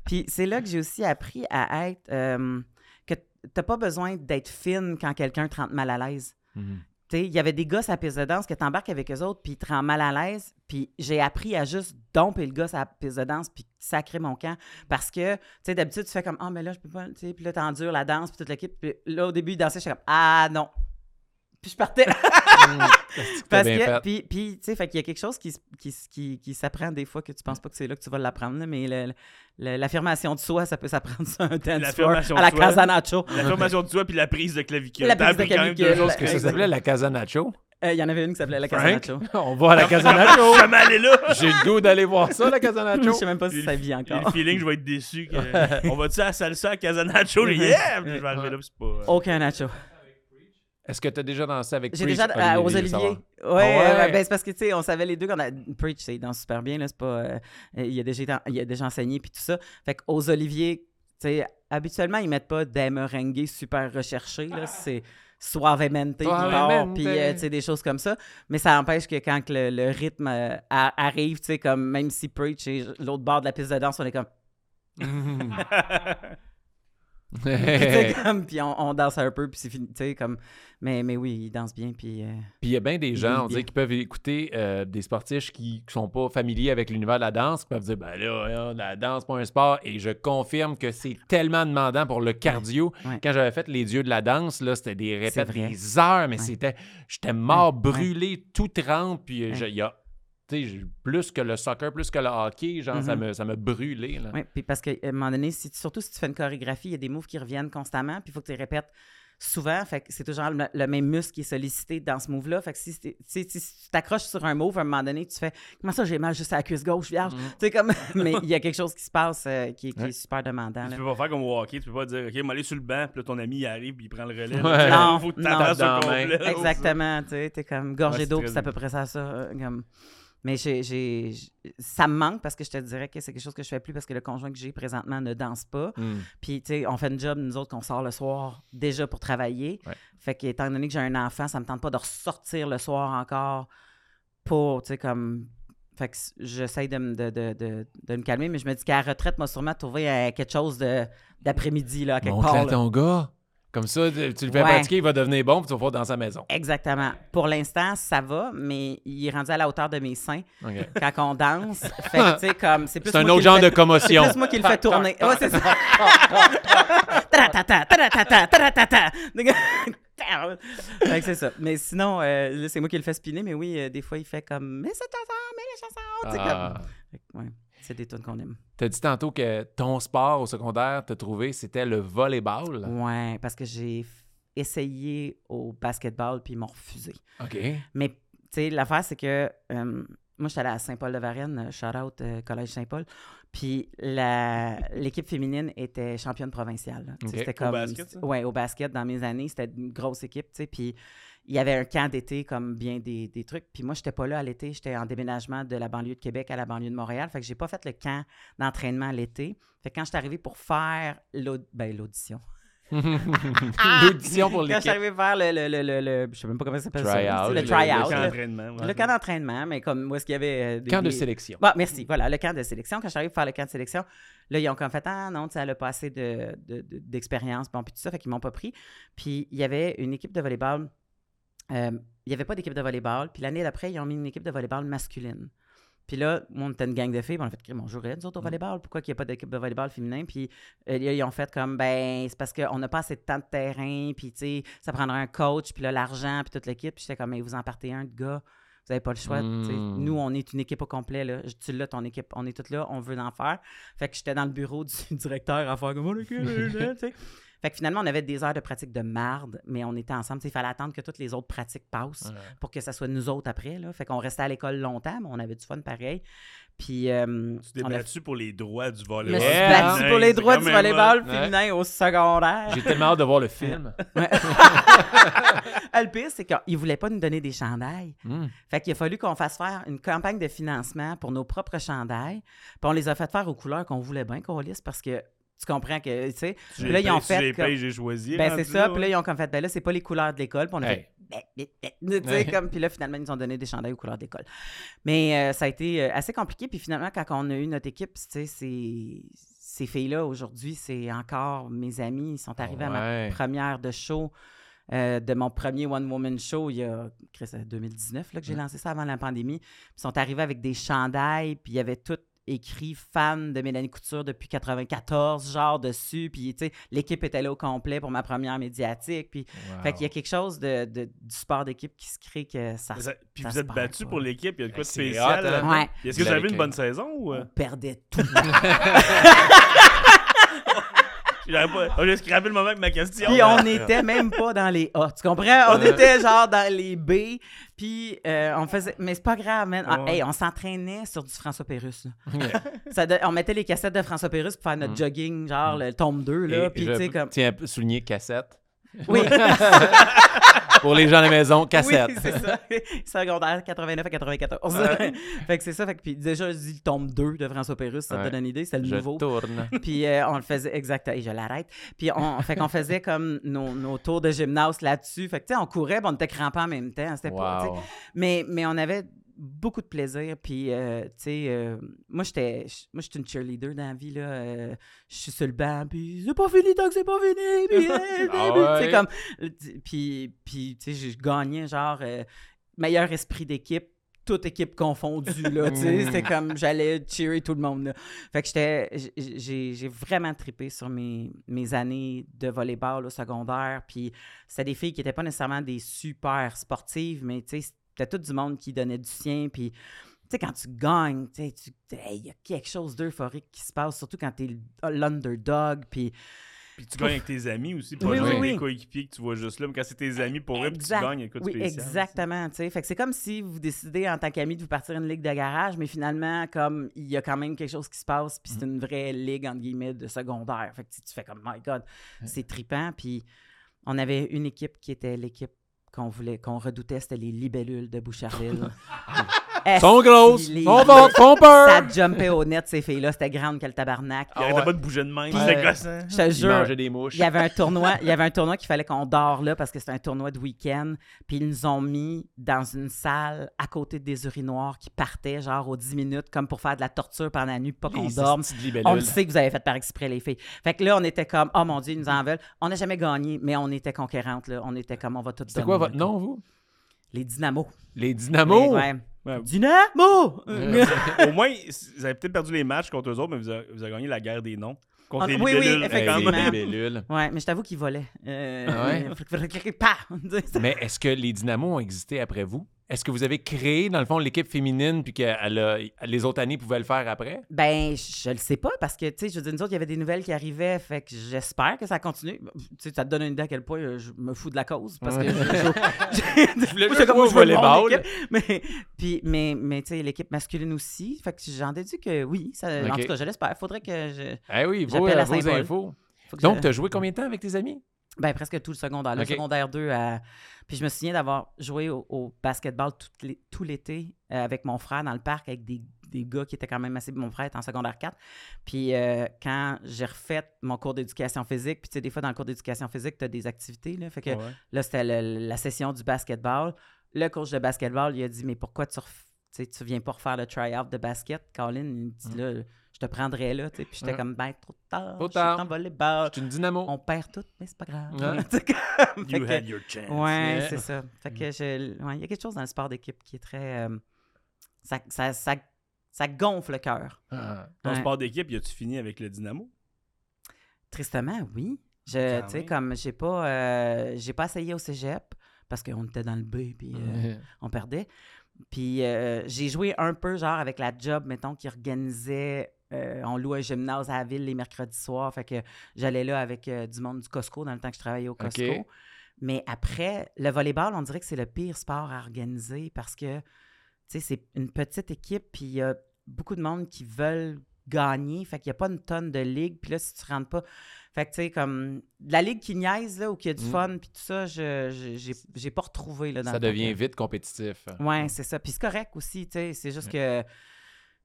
Puis c'est là que j'ai aussi appris à être. euh, que t'as pas besoin d'être fine quand quelqu'un te rend mal à l'aise. Mhm. Sais, il y avait des gars à piste de danse que t'embarques avec eux autres, puis ils te rendent mal à l'aise. Puis j'ai appris à juste domper le gars à piste de danse, puis sacrer mon camp. Parce que, tu sais, d'habitude, tu fais comme, ah, mais là, je peux pas, tu sais, puis là, t'endures la danse, puis toute l'équipe. Puis là, au début, il dansait, je suis comme, ah, non. Puis je partais. Parce que, puis, puis, tu sais, fait qu'il y a quelque chose qui, qui, qui, qui s'apprend des fois que tu penses pas que c'est là que tu vas l'apprendre, mais le- le- l'affirmation de soi, ça peut s'apprendre sur un dance floor L'affirmation à la de soi. Casa Nacho. L'affirmation de soi puis la prise de clavicule. La prise de clavicule. que ça s'appelait la Casa Nacho? Euh, Il y en avait une qui s'appelait la Casa Frank? Nacho. On va à la Casa Nacho. Jamais allé là. J'ai le goût d'aller voir ça, la Casa Je sais même pas si J'ai ça vit J'ai encore. le feeling que je vais être déçu. Que... On va-tu à la salsa à Casanacho? Yeah! Puis je vais arriver là, puis c'est pas. euh, Aucun nacho. Est-ce que tu as déjà dansé avec J'ai déjà euh, aux savoir? Ouais, Ah ouais? euh, ben, c'est parce que tu sais, on savait les deux qu'on a Preach, c'est il danse super bien là, c'est pas euh, il a déjà il a déjà enseigné puis tout ça. Fait qu'aux Oliviers, tu sais, habituellement ils mettent pas des merengues super recherchés là, c'est suavemente qui part, puis euh, tu sais des choses comme ça, mais ça empêche que quand que le, le rythme euh, a- arrive, tu sais comme même si Preach est l'autre bord de la piste de danse, on est comme comme puis on, on danse un peu puis c'est fini, comme mais mais oui, il danse bien puis euh, Puis il y a bien des gens, on dirait, qui peuvent écouter euh, des sportifs qui ne sont pas familiers avec l'univers de la danse, qui peuvent dire, ben là, la danse, pas un sport. Et je confirme que c'est tellement demandant pour le cardio. Ouais. Quand j'avais fait les dieux de la danse, là, c'était des répètes, des heures, mais Ouais. c'était, j'étais mort, brûlé, tout trempe. Puis euh, il y a, plus que le soccer, plus que le hockey, genre, ça Mhm. me, ça me brûlé. Là. Oui, puis parce qu'à un moment donné, si surtout si tu fais une chorégraphie, il y a des moves qui reviennent constamment, puis il faut que tu les répètes souvent. Fait que c'est toujours le, le même muscle qui est sollicité dans ce move-là. Fait que si, si- si- si tu t'accroches sur un move, à un moment donné, tu fais Comment ça, j'ai mal juste à la cuisse gauche, vierge? Tu sais, comme. Mais il y a quelque chose qui se passe euh, qui, est- qui Ouais. est super demandant. Tu là. peux pas faire comme au hockey, tu peux pas dire, OK, m'aller sur le banc, puis là, ton ami il arrive, puis il prend le relais. Ouais. là. Non, faut que tu non. complet. Exactement, tu sais, t'es comme gorgé Ouais, d'eau, puis c'est à peu près ça, ça. euh, comme... Mais j'ai, ça me manque parce que je te dirais que c'est quelque chose que je fais plus parce que le conjoint que j'ai présentement ne danse pas. Mm. Puis, tu sais, on fait une job, nous autres, qu'on sort le soir déjà pour travailler. Ouais. Fait que, étant donné que j'ai un enfant, ça me tente pas de ressortir le soir encore pour, tu sais, comme. Fait que j'essaye de, me- de, de, de, de me calmer, mais je me dis qu'à la retraite, moi, sûrement trouver euh, quelque chose d'après-midi, là, à quelque Montre-le part. à là. ton gars. Comme ça, tu le fais Ouais. pratiquer, il va devenir bon, puis tu vas faire dans sa maison. Exactement. Pour l'instant, ça va, mais il est rendu à la hauteur de mes seins quand on danse. fait que, tu sais, comme. C'est plus C'est un autre genre de commotion. C'est plus moi qui le fais tourner. Ouais, c'est ça. C'est ça. Mais sinon, euh, là, c'est moi qui le fais spinner, mais oui, euh, des fois, il fait comme Mais cette chanson, mais la chanson. Tu sais, Ah. comme. Ouais, c'est des tunes qu'on aime. T'as dit tantôt que ton sport au secondaire, t'as trouvé, c'était le volleyball. Ouais, parce que j'ai essayé au basketball, puis ils m'ont refusé. OK. Mais, tu sais, l'affaire, c'est que euh, moi, j'étais allée à Saint-Paul-de-Varenne, euh, shout-out euh, Collège Saint-Paul. Puis la- l'équipe féminine était championne provinciale. C'était Au comme. basket, ça? Ouais, au basket, dans mes années, c'était une grosse équipe, tu sais. Puis il y avait un camp d'été comme bien des, des trucs. Puis moi, j'étais pas là à l'été. J'étais en déménagement de la banlieue de Québec à la banlieue de Montréal. Fait que j'ai pas fait le camp d'entraînement l'été. Fait que quand je suis arrivée pour faire ben, l'audition. L'audition pour Quand je suis faire le, le, le, le, le- je sais même pas comment ça s'appelle ça. Try-out, le- Le le try-out. Camp d'entraînement. ouais. Le camp d'entraînement, mais comme où est-ce qu'il y avait. euh, des- Camp de sélection. Bon, merci. Voilà, le camp de sélection. Quand je suis arrivée pour faire le camp de sélection, là, ils ont comme fait Ah non, tu sais, elle a pas assez de- de- de- d'expérience, bon, puis tout ça, fait qu'ils m'ont pas pris. Puis il y avait une équipe de volleyball. euh, il n'y avait pas d'équipe de volleyball. Puis l'année d'après, ils ont mis une équipe de volleyball masculine. Puis là, moi, on était une gang de filles, puis on a fait on jouerait, nous autres, au volleyball. Pourquoi qu'il n'y a pas d'équipe de volleyball féminin? Puis euh, ils ont fait comme, ben, c'est parce qu'on n'a pas assez de temps de terrain, puis tu sais, ça prendrait un coach, puis là, l'argent, puis toute l'équipe. Puis j'étais comme, mais vous en partez un de gars. Vous n'avez pas le choix. Mm. Nous, on est une équipe au complet. Là. Je- Tu l'as, ton équipe. On est toutes là. On veut en faire. Fait que j'étais dans le bureau du directeur à faire comme, oh, Fait que finalement, on avait des heures de pratique de marde, mais on était ensemble. Il fallait attendre que toutes les autres pratiques passent Ouais. pour que ça soit nous autres après. Là. Fait qu'on restait à l'école longtemps, mais on avait du fun pareil. Puis, euh, Tu t'es on a- battu pour les droits du je volleyball. me suis Yeah, battue féminin, pour les droits du volleyball féminin au secondaire. J'ai tellement hâte de voir le film. Ah, le pire, c'est qu'ils ne voulaient pas nous donner des chandails. Mm. Fait qu'il a fallu qu'on fasse faire une campagne de financement pour nos propres chandails. Puis on les a fait faire aux couleurs qu'on voulait bien qu'on lisse parce que tu comprends que, tu sais, Puis là, ils ont fait comme- j'ai choisi. ben c'est ça. Puis là, ils ont comme fait, ben là, c'est pas les couleurs de l'école. Puis on a Hey. fait, ben, ben, ben, tu sais, comme, puis là, finalement, ils nous ont donné des chandails aux couleurs d'école. Mais euh, ça a été euh, assez compliqué. Puis finalement, quand on a eu notre équipe, tu sais, ces, ces filles-là, aujourd'hui, c'est encore mes amis. Ils sont arrivés à Ouais. ma première de show. euh, de mon premier One Woman Show, il y a Chris, euh, 2019 là, que j'ai lancé ça avant la pandémie. Ils sont arrivés avec des chandails, puis il y avait tout écrit fan de Mélanie Couture depuis 94, genre dessus. Puis, tu sais, l'équipe était là au complet pour ma première médiatique. Puis, fait qu'il y a quelque chose de, de- du sport d'équipe qui se crée que ça, Puis ça vous êtes battu pour l'équipe, il y a de quoi de spécial. hein? Ouais. Est-ce que Vous avez une bonne saison ou? On perdait tout. J'ai scrappé le moment avec ma question. Puis on n'était même pas dans les A. Tu comprends? On était genre dans les B. Puis euh, on faisait. Mais c'est pas grave, man. Ah, Ouais. hey, on s'entraînait sur du François Pérusse. là. Ça de- On mettait les cassettes de François Pérusse pour faire notre Mm. jogging, genre le tome 2. Là, Et puis je tu sais, comme. tiens à souligner cassette. Oui, Pour les gens à la maison, cassette. oui c'est ça. Secondaire 89 à 94. Ouais. fait que c'est ça. Fait que, puis déjà, je dis le tome 2 de François Pérusse, ça te donne une idée. C'était le Je nouveau. tourne. Puis euh, on le faisait exact. Et je l'arrête. Puis on fait qu'on faisait comme nos, nos tours de gymnase là-dessus. Fait que tu sais, on courait, puis on était crampés en même temps. C'était pas. Mais, mais on avait beaucoup de plaisir. Puis, euh, tu sais, euh, moi, j'étais moi, j'étais une cheerleader dans la vie. Là. Euh, je suis sur le banc, puis c'est pas fini tant que c'est pas fini. Puis, Ah ouais? comme. Puis, puis tu sais, je gagnais genre meilleur esprit d'équipe. Toute équipe confondue, là, tu sais, c'était comme, j'allais cheerer tout le monde, là. Fait que j'étais, j'ai vraiment trippé sur mes, mes années de volleyball au secondaire, puis c'était des filles qui n'étaient pas nécessairement des super sportives, mais tu sais, c'était tout du monde qui donnait du sien. Puis, tu sais, quand tu gagnes, tu sais, hey, il y a quelque chose d'euphorique qui se passe, surtout quand tu es l'underdog. Puis, Puis tu gagnes avec tes amis aussi, pas Oui, juste oui, avec oui. des coéquipiers que tu vois juste là. Mais quand c'est tes amis pour eux, tu gagnes, oui, spécial. exactement. tu sais. Fait que c'est comme si vous décidez en tant qu'ami de vous partir une ligue de garage, mais finalement, comme il y a quand même quelque chose qui se passe, puis c'est une vraie ligue, entre guillemets, de secondaire. Fait que tu fais comme, my God, c'est trippant. Puis on avait une équipe qui était l'équipe qu'on voulait, qu'on redoutait, c'était les libellules de Boucherville. Sont grosses, sont fortes, font peur. Ça jumpait au net, ces filles-là. C'était grande que le tabarnak. Il arrêtait pas de bouger de. Puis- C'était gossant. Je te Ils jure, mangeaient des mouches. il y avait un tournoi, il y avait un tournoi qu'il fallait qu'on dort là parce que c'était un tournoi de week-end. Puis ils nous ont mis dans une salle à côté des urinoirs qui partaient genre aux 10 minutes comme pour faire de la torture pendant la nuit, pas qu'on dorme. On le sait que vous avez fait par exprès, les filles. Fait que là, on était comme, oh mon Dieu, ils nous en veulent. On n'a jamais gagné, mais on était conquérantes. Là. On était comme, on va tout C'est donner, quoi là. votre nom, vous? Les dynamos. Les Dynamos? Les- ouais. Ouais. Dynamo! Au moins, vous avez peut-être perdu les matchs contre eux autres, mais vous avez, vous avez gagné la guerre des noms. Contre Ah, les oui, oui, effectivement. les libellules. Ouais, mais je t'avoue qu'ils volaient. Euh, Ah ouais? Mais est-ce que les Dynamos ont existé après vous? Est-ce que vous avez créé, dans le fond, l'équipe féminine puis que les autres années pouvaient le faire après? Ben, je le sais pas parce que, tu sais, je veux dire, nous autres, il y avait des nouvelles qui arrivaient, fait que j'espère que ça continue. Tu sais, ça te donne une idée à quel point euh, je me fous de la cause parce que Ouais. je, je- Je voulais juste comme, je équipe. Mais, puis, mais, mais tu sais, l'équipe masculine aussi, fait que j'en déduis que oui, ça, en tout cas, je l'espère. Faudrait que je. Eh oui, vos, à infos. faut que Donc, je- tu as joué combien de temps avec tes amis? Ben, presque tout le secondaire. Le secondaire 2 à. Puis je me souviens d'avoir joué au, au basketball tout l'é- tout l'été euh, avec mon frère dans le parc avec des, des gars qui étaient quand même assez. Mon frère était en secondaire 4. Puis euh, quand j'ai refait mon cours d'éducation physique, puis tu sais, des fois dans le cours d'éducation physique, tu as des activités. Là, fait que Ouais. là, c'était la session du basketball. Le coach de basketball, il a dit Mais pourquoi tu, tu viens pas refaire le try-out de basket, Colin Il me dit Là, je te prendrais là. tu sais. Puis j'étais Ouais. comme Ben, trop tard. Trop je suis tard. en volleyball. Une Dynamo. On perd tout, mais c'est pas grave. Ouais. You que- had your chance. Ouais, Yeah. c'est ça. Fait que je- ouais, il y a quelque chose dans le sport d'équipe qui est très. euh, ça, ça, ça, ça gonfle le cœur. Ah. Ton Ouais. sport d'équipe, as-tu fini avec le Dynamo? Tristement, oui. Je, Quand tu sais, comme j'ai pas, euh, j'ai pas essayé au cégep parce qu'on était dans le B puis euh, on perdait. Puis euh, j'ai joué un peu, genre, avec la job, mettons, qui organisait. Euh, on louait un gymnase à la ville les mercredis soirs. Fait que j'allais là avec euh, du monde du Costco dans le temps que je travaillais au Costco. Mais après, le volleyball, on dirait que c'est le pire sport à organiser parce que, tu sais, c'est une petite équipe, puis il y a beaucoup de monde qui veulent gagner. Fait qu'il n'y a pas une tonne de ligue. Puis là, si tu rentres pas. Fait que, tu sais, comme. de La ligue qui niaise, là, où il y a du Mm. fun, puis tout ça, je j'ai pas retrouvé, là, dans Ça temps devient vite compétitif. Ouais, c'est ça. Puis c'est correct aussi, tu sais. C'est juste que, tu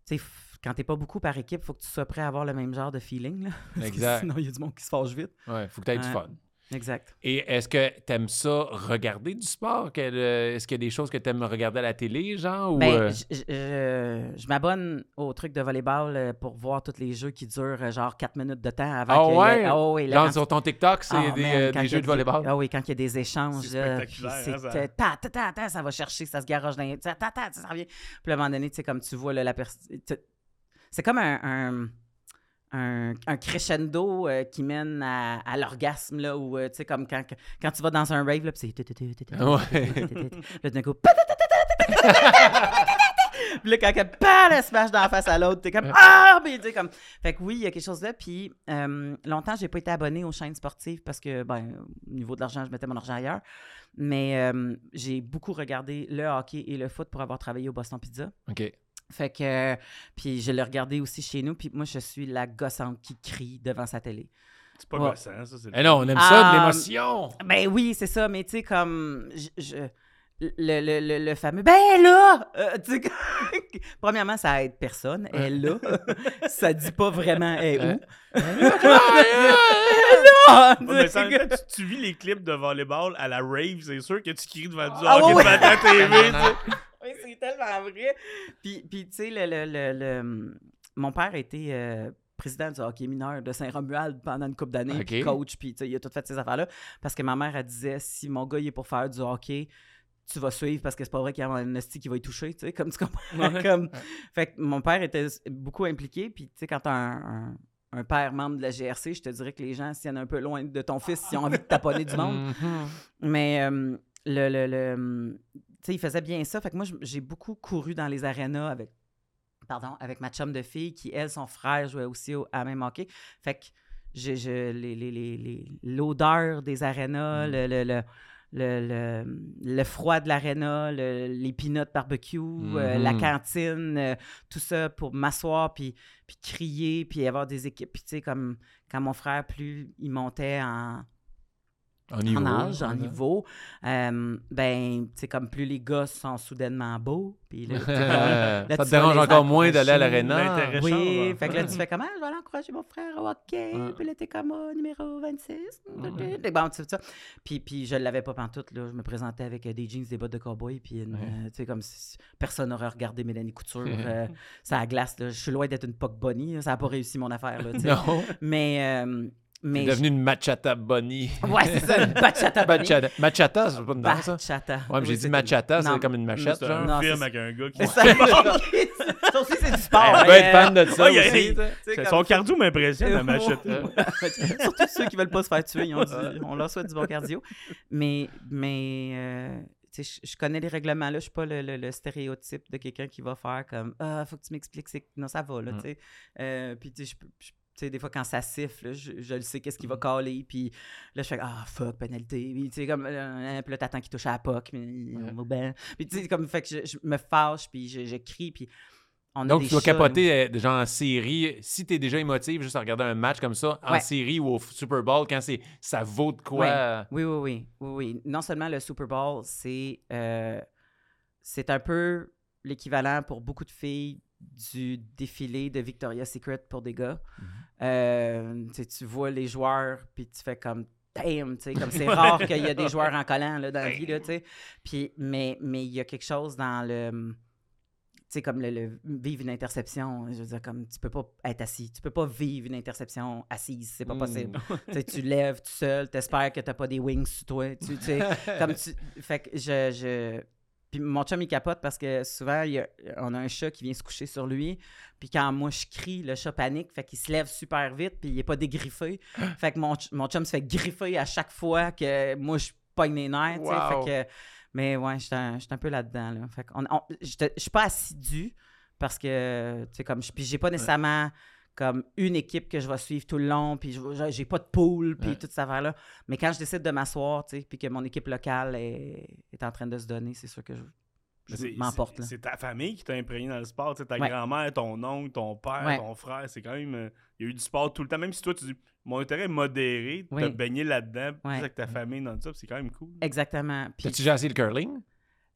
sais, f- quand t'es pas beaucoup par équipe, faut que tu sois prêt à avoir le même genre de feeling, là. Exact. Sinon, il y a du monde qui se fâche vite. Ouais, faut que tu aies du Ouais. fun. Exact. Et est-ce que tu aimes ça regarder du sport? Euh, Est-ce qu'il y a des choses que tu aimes regarder à la télé, genre? Ou, Ben, euh, je- je- je je m'abonne au truc de volleyball euh, pour voir tous les jeux qui durent euh, genre 4 minutes de temps avant Ah ait- ouais? Ah ouais, là, genre quand sur ton TikTok, c'est Ah, des, euh, des il y jeux a de volleyball? Ah oui, quand il y a des échanges. C'est hein, ça. ta, ta, ta, ta, ça va chercher, ça se garoche dans les. ta, ta, ta, ça revient. Puis à un moment donné, tu sais, comme tu vois, là, la personne. C'est comme un, un, un- un crescendo euh, qui mène à, à l'orgasme, là, où, euh, tu sais, comme quand, quand tu vas dans un rave, là, puis c'est... Ouais. Là, d'un coup... Puis là, quand elle, se smash dans la face à l'autre, t'es comme Ah! Puis, tu comme. Fait que oui, il y a quelque chose là. Puis euh, longtemps, j'ai pas été abonné aux chaînes sportives parce que, ben, au niveau de l'argent, je mettais mon argent ailleurs. Mais euh, j'ai beaucoup regardé le hockey et le foot pour avoir travaillé au Boston Pizza. OK. Fait que. euh, puis je l'ai regardé aussi chez nous. Puis moi, je suis la gossante qui crie devant sa télé. C'est pas Ouais. gossant, ça. c'est le Eh non, on aime ça, de Ah, l'émotion. Ben oui, c'est ça, mais tu sais, comme. je- je- le, le, le, le fameux ben là! Euh, tu sais, que- premièrement, ça aide personne. Elle est là. ça dit pas vraiment elle est où. Ouais, mais ça, quand tu, tu vis les clips de volleyball à la rave, c'est sûr que tu cries devant du Ah hockey devant ta TV. tu sais. Oui, c'est tellement vrai. Puis, puis tu sais, le, le, le- le- mon père a été euh, président du hockey mineur de Saint-Romuald pendant une couple d'années, puis Ok. coach, puis tu sais, il a tout fait ces affaires-là. Parce que ma mère, elle disait, si mon gars, il est pour faire du hockey, tu vas suivre parce que c'est pas vrai qu'il y a un esti qui va y toucher, tu sais, comme tu comprends. Ouais. Comme... Fait que mon père était beaucoup impliqué, puis tu sais, quand t'as un, un, un père membre de la GRC, je te dirais que les gens, ont un peu loin de ton fils, s'ils ont envie de taponner du monde, Mhm. mais euh, le, le, le- tu sais, il faisait bien ça. Fait que moi, j'ai beaucoup couru dans les arénas avec, pardon, avec ma chum de fille qui, elle, son frère jouait aussi au, à même hockey. Fait que je, je- les- les- les- les- l'odeur des arénas, Mm. le, le, le, le, le- le froid de l'aréna, le- les peanuts barbecue, euh, la Mhm. cantine, euh, tout ça pour m'asseoir puis, puis crier, puis avoir des équipes. Puis tu sais, comme quand mon frère, plus il montait en, En niveau. en âge, en niveau, euh, ben, tu sais, comme plus les gars sont soudainement beaux, puis là, ça te dérange encore moins d'aller à l'aréna? Oui, change, hein. fait que là, tu fais comment? Je vais aller encourager mon frère au hockey. Ouais. Puis là, t'es comme oh, numéro 26. Ouais. Puis Bon, tu sais, ça. Puis, puis je l'avais pas pantoute, là. Je me présentais avec euh, des jeans, des bottes de cowboy, puis une, euh, tu sais, comme si personne n'aurait regardé Mélanie Couture. euh, ça à glace, là. Je suis loin d'être une bunny. là. Ça n'a pas réussi mon affaire, là, tu sais. Non. Mais, mais... devenu une machata bunny. je- Ouais, c'est ça, une bachata bunny. Machata, machata c'est pas une danse, ça? Bachata. Ouais, mais j'ai dit c'est- machata, c'est comme une machette, C'est genre. un film c'est- avec un gars qui. C'est ça. aussi, c'est du sport. On hein. peut être fan de ça Ouais, il y a- aussi. Son cardio m'impressionne, la machette. ouais. Surtout ceux qui veulent pas se faire tuer, ils ont dit- on leur souhaite du bon cardio. Mais, mais euh, tu sais, je, connais les règlements là, je suis pas le, le- le stéréotype de quelqu'un qui va faire comme ah faut que tu m'expliques c'est non ça va là, Mm. tu sais. Euh, puis tu sais, je peux- je- tu sais, des fois, quand ça siffle, je, je le sais qu'est-ce Mm. qui va caler. Puis là, je fais Ah, fuck, pénalité. Puis, tu sais, comme. euh, puis là, t'attends qu'il touche à la POC. Puis, Ouais. on va bien. Puis, tu sais, comme. Fait que je, je me fâche. Puis, je, je crie. Puis, on a Donc, des tu dois chats, capoter euh, genre en série. Si t'es déjà émotif, juste à regarder un match comme ça, en Ouais. série ou au Super Bowl, quand c'est ça vaut de quoi? Oui, oui, oui, oui, oui. Non seulement le Super Bowl, c'est euh, c'est un peu l'équivalent pour beaucoup de filles du défilé de Victoria's Secret pour des gars. Mhm. Euh, tu vois les joueurs, puis tu fais comme damn, tu sais, comme c'est rare qu'il y a des joueurs en collant là, dans la vie, là, tu sais. Puis, mais mais il y a quelque chose dans le tu sais, comme le, le vivre une interception, je veux dire, comme tu peux pas être assis, tu peux pas vivre une interception assise, c'est pas possible. Tu sais, tu lèves tout seul, t'espères que t'as pas des wings sur toi. Tu, tu sais, comme tu. Fait que je. je... Puis mon chum, il capote parce que souvent, il y a- on a un chat qui vient se coucher sur lui. Puis quand moi, je crie, le chat panique. Fait qu'il se lève super vite, puis il est pas dégriffé. fait que mon, mon chum se fait griffer à chaque fois que moi, je pogne les nerfs. Wow. Fait que. Mais ouais, j'étais un, j'étais un peu là-dedans. Là. Fait qu'on- je suis pas assidu parce que, tu sais, comme. je- Puis j'ai pas nécessairement comme une équipe que je vais suivre tout le long, puis j'ai pas de pool, puis Ouais. toute cette affaire-là. Mais quand je décide de m'asseoir, tu sais, puis que mon équipe locale est, est en train de se donner, c'est sûr que je, je m'emporte. c'est- là. C'est ta famille qui t'a imprégné dans le sport. ta Ouais. grand-mère, ton oncle, ton père, Ouais. ton frère. C'est quand même. euh, Il y a eu du sport tout le temps. Même si toi, tu dis mon intérêt est modéré, Oui. t'as baigné là-dedans, plus avec ta famille dans ça, c'est quand même cool. Exactement. Puis, T'as-tu déjà essayé le curling?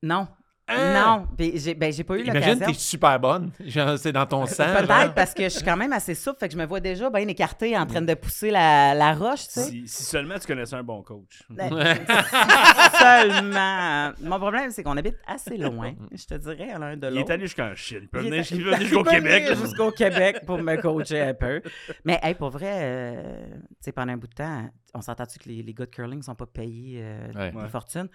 non. Hein? Non. J'ai, ben, j'ai pas eu Imagine, l'occasion. t'es super bonne. Genre, c'est dans ton sang. Peut-être genre. parce que je suis quand même assez souple, fait que je me vois déjà bien écartée en train de pousser la, la roche, tu sais. Si, si seulement tu connaissais un bon coach. Ben. Seulement. Mon problème, c'est qu'on habite assez loin, je te dirais, l'un de Il est l'autre. allé jusqu'en Chine. Il peut venir, à- il peut venir jusqu'au Québec. Jusqu'au Québec pour me coacher un peu. Mais hey, pour vrai, euh, tu sais, pendant un bout de temps, on s'entend-tu que les, les gars de curling sont pas payés euh, Ouais. des Ouais. fortunes?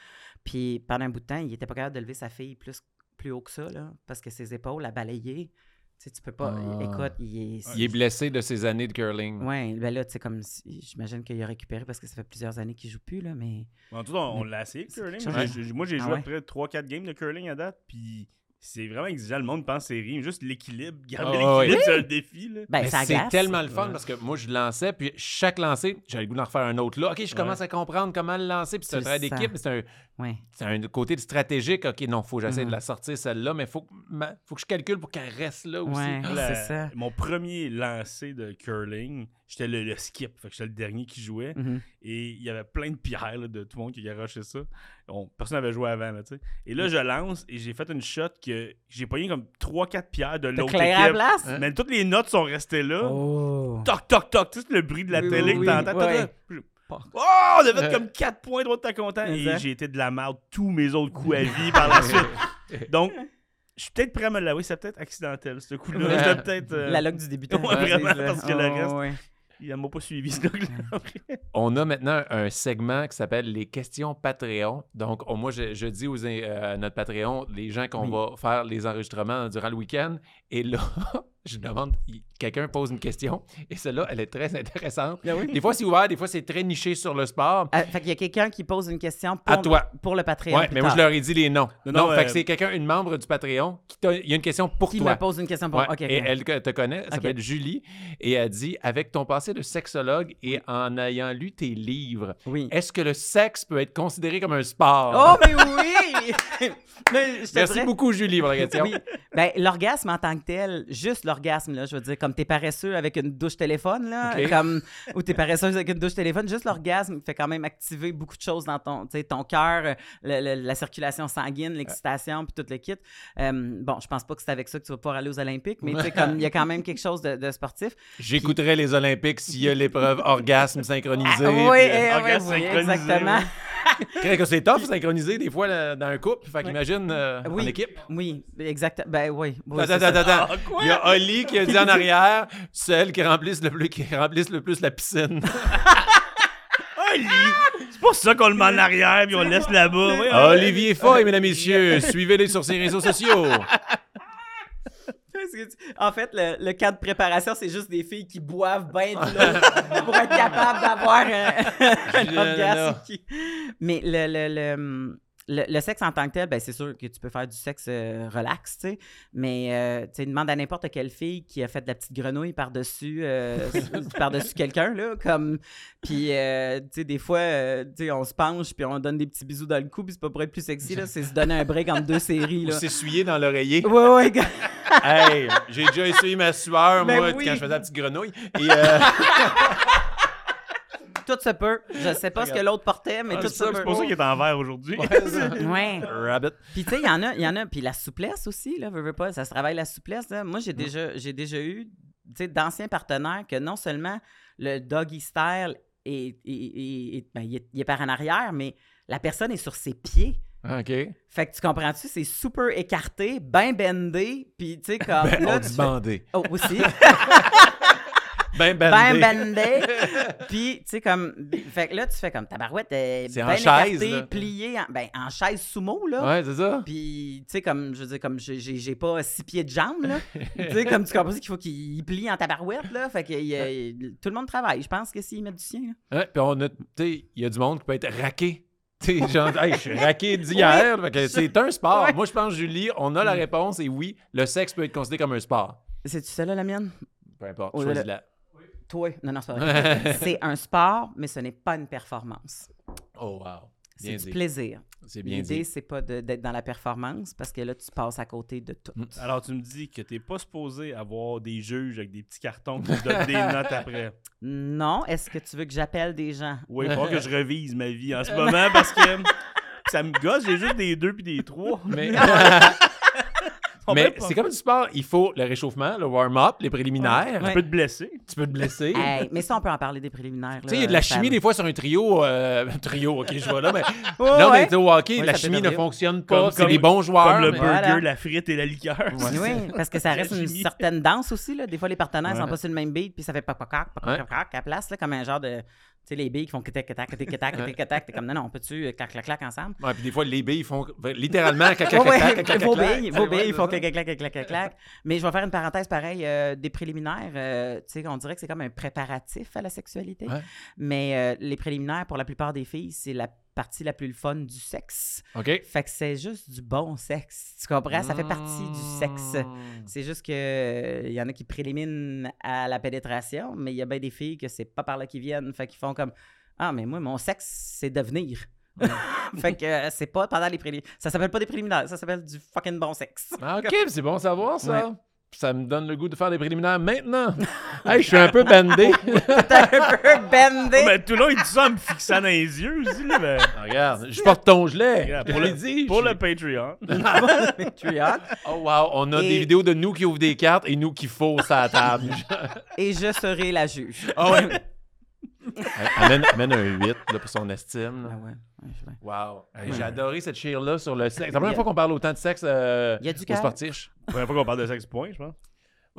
Puis pendant un bout de temps, il était pas capable de lever sa fille plus, plus haut que ça, là, parce que ses épaules, à balayer, Tu sais, tu peux pas. Ah. Écoute, il est. Il est blessé de ses années de curling. Ouais, ben là, tu sais, comme. si- J'imagine qu'il a récupéré parce que ça fait plusieurs années qu'il joue plus, là, mais. En tout cas, on, on l'a essayé, le curling. quelque Moi, j'ai- j'ai- Moi, j'ai Ah joué ouais? à peu près 3-4 games de curling à date, puis c'est vraiment exigeant. Le monde pense série, mais juste l'équilibre. Garder Ah l'équilibre, c'est un défi. Là. Ben, c'est tellement le fun Ouais. parce que moi, je lançais, puis chaque lancer, j'avais le goût d'en refaire un autre là. OK, je commence à comprendre comment le lancer, puis c'est un travail d'équipe, c'est un, Ouais. un côté de stratégique. OK, non, faut que j'essaie Mhm. de la sortir celle-là, mais faut, ma- faut que je calcule pour qu'elle reste là aussi. Ouais, La- c'est ça. Mon premier lancer de curling, j'étais le, le skip, fait que j'étais le dernier qui jouait. Mhm. Et il y avait plein de pierres là, de tout le monde qui garochait ça. On- personne n'avait joué avant. Là, tu sais. et là, je lance et j'ai fait une shot que j'ai pogné comme 3-4 pierres de l'autre clairé à la équipe. place? Hein? Mais toutes les notes sont restées là. Oh. Toc, toc, toc. Tu sais, c'est le bruit de la Oui, télé oui, que t'entends. Oh, on a fait Euh. comme 4 points, droit t'es content. Mais Et j'ai été de la merde tous mes autres coups à vie par la suite. Donc, je suis peut-être prêt à me l'avouer. C'est peut-être accidentel, ce coup-là. Ouais. C'était peut-être. euh, La loque du débutant. Ouais, vraiment, parce que le Oh, reste- ouais. Il m'a pas suivi, ce gars-là. On a maintenant un segment qui s'appelle les questions Patreon. Donc, on- moi, je, je dis aux, euh, à notre Patreon, les gens qu'on Oui. va faire les enregistrements durant le week-end. Et là, je demande, quelqu'un pose une question. Et celle-là, elle est très intéressante. Oui? Des fois, c'est ouvert, des fois, c'est très niché sur le sport. Ah, fait qu'il y a quelqu'un qui pose une question pour, À toi. pour le Patreon. Ouais, plus mais moi, je leur ai dit les noms. Non, Non, non, fait euh, que c'est quelqu'un, une membre du Patreon, qui il y a une question pour Qui toi. me pose une question pour Ouais. Et elle que- te connaît, elle Ok. s'appelle Julie, et elle dit Avec ton passé de sexologue et en ayant lu tes livres, Oui. est-ce que le sexe peut être considéré comme un sport Oh, mais oui! Mais Merci beaucoup, Julie, pour la question. Oui. Ben, l'orgasme en tant que tel, juste l'orgasme, là, je veux dire, comme t'es paresseux avec une douche téléphone, là, OK. comme, ou t'es paresseuse avec une douche téléphone, juste l'orgasme fait quand même activer beaucoup de choses dans ton, ton cœur, la circulation sanguine, l'excitation, puis tout le kit. Euh, bon, je pense pas que c'est avec ça que tu vas pouvoir aller aux Olympiques, mais comme, il y a quand même quelque chose de, de sportif. J'écouterai les Olympiques s'il y a l'épreuve orgasme synchronisé. Ah, oui, eh, orgasme oui, oui, synchronisé, exactement. C'est tough synchroniser des fois là, dans un couple. Fait qu'imagine euh, en Oui. équipe. Oui, exactement. Ben oui. oui, Attends, attends, attends. Ah? Il y a Qui a dit en arrière, celle qui remplisse le plus, qui remplisse le plus la piscine. Oli! C'est pas ça qu'on le met en arrière puis on le laisse là-bas. Oui, Olivier Foy, mesdames et messieurs, suivez-les sur ses réseaux sociaux. Parce que tu- En fait, le, le cas de préparation, c'est juste des filles qui boivent bien de l'eau pour être capables d'avoir un, un Je- orgasme. qui- Mais le, le, le, le- le sexe en tant que tel, ben, c'est sûr que tu peux faire du sexe euh, relax, tu sais. Mais euh, tu sais, demande à n'importe quelle fille qui a fait de la petite grenouille par-dessus euh, par-dessus quelqu'un, là. Comme... Puis, euh, tu sais, des fois, euh, tu sais, on se penche puis on donne des petits bisous dans le cou, puis c'est pas pour être plus sexy, là. C'est se donner un break entre deux séries, Ou là. s'essuyer dans l'oreiller. Ouais, ouais, gars. Hey, j'ai déjà essuyé ma sueur, Ben moi, oui. quand je faisais la petite grenouille. Et, euh, Tout se peut. Je sais pas ce que l'autre portait, mais Ah, tout se peut. C'est pour ça qu'il est en vert aujourd'hui. Ouais. Rabbit. Puis tu sais, il y en a, il y en a. Puis la souplesse aussi, là, veux, veux pas, ça se travaille la souplesse. là. Moi, j'ai déjà, j'ai déjà eu, tu sais, d'anciens partenaires que non seulement le doggy style est, est- est- est- ben, il est, il est par en arrière, mais la personne est sur ses pieds. OK. Fait que tu comprends-tu, c'est super écarté, bien bendé, puis tu sais, comme Ben, là, on tu dit fais- bandé. Oh, aussi. Ben ben bandé. bandé. Puis, tu sais, comme. Fait que là, tu fais comme tabarouette, euh, C'est en ben chaise, écarté, là. plié, en, ben, en chaise sumo, là. Ouais, c'est ça. Puis, tu sais, comme, je veux dire, comme j'ai- pas six pieds de jambes, là. tu sais, comme tu comprends qu'il faut qu'il plie en tabarouette, là. Fait que tout le monde travaille. Je pense que s'ils mettent du sien, là. Ouais, puis on a, tu sais, il y a du monde qui peut être raqué. Tu sais, genre, hey, je suis raqué d'hier. Que c'est un sport. Ouais. Moi, je pense, Julie, on a la réponse et oui, le sexe peut être considéré comme un sport. C'est-tu celle-là, la mienne? Peu importe, Oh, choisis-la. Toi. Non, non, c'est pas vrai. c'est un sport, mais ce n'est pas une performance. Oh, wow. C'est du dit. plaisir. C'est bien L'idée, dit. c'est pas de- d'être dans la performance parce que là, tu passes à côté de tout. Mm. Alors, tu me dis que t'es pas supposé avoir des juges avec des petits cartons qui te donnent des notes après. Non, est-ce que tu veux que j'appelle des gens? Oui, il faut que je revise ma vie en ce moment parce que ça me gosse, j'ai juste des deux puis des trois. Mais, mais c'est comme du sport. Il faut le réchauffement, le warm-up, les préliminaires. Ouais. Tu peux te blesser. Tu peux te blesser. Hey, mais ça, on peut en parler des préliminaires. Tu sais, il y a de la chimie des fois sur un trio. euh, trio, ok, je vois là, mais. Non, mais ouais. tu sais, au hockey, Ouais, la chimie ne fonctionne pas. C'est des bons joueurs. Comme le mais- burger, Voilà. la frite et la liqueur. Ouais. Oui, parce que ça reste une certaine danse aussi. Là. Des fois, les partenaires Ouais. sont pas sur le même beat, puis ça fait pas pas cac, pas Ouais. cac, cac à la place, là, comme un genre de, sais, les billes qui font tac, tac, tac, tac, tac. T'es comme, non, non, on peut-tu euh, clac, clac, clac ensemble? Ouais, puis des fois, les billes font littéralement clac, clac, clac, clac, vos billes, vos billes, font clac, clac, clac, clac, clac. Mais je vais faire une parenthèse pareil, euh, des préliminaires, euh, tu sais, on dirait que c'est comme un préparatif à la sexualité. Mais les préliminaires, pour la plupart des filles, c'est la partie la plus fun du sexe. OK. Fait que c'est juste du bon sexe. Tu comprends? Ça fait partie du sexe. Mmh. C'est juste que euh, il y en a qui préliminent à la pénétration, mais il y a bien des filles que c'est pas par là qu'ils viennent. Fait qu'ils font comme Ah, mais moi, mon sexe, c'est devenir. fait que euh, c'est pas pendant les préliminaires. Ça s'appelle pas des préliminaires, ça s'appelle du fucking bon sexe. Ah, OK, c'est bon à savoir, ça. Ouais. Ça me donne le goût de faire des préliminaires maintenant. hey, je suis un peu bandé. T'es un peu bendé. Mais tout le long, il dit ça en me fixant dans les yeux aussi. Là, ben, Regarde, je porte ton gilet. regarde, pour le, dit. pour je- le Patreon. Patriote. Oh, wow. On a Et- des vidéos de nous qui ouvrent des cartes et nous qui faussent à la table. Et je serai la juge. Ah ouais. Amène, amène un 8 là, pour son estime. là. Ah ouais. Wow. Hey, J'ai adoré cette cheer-là sur le sexe. C'est la première fois qu'on parle autant de sexe euh, Il y a du aux sportifs. Première fois qu'on parle de sexe point, je pense.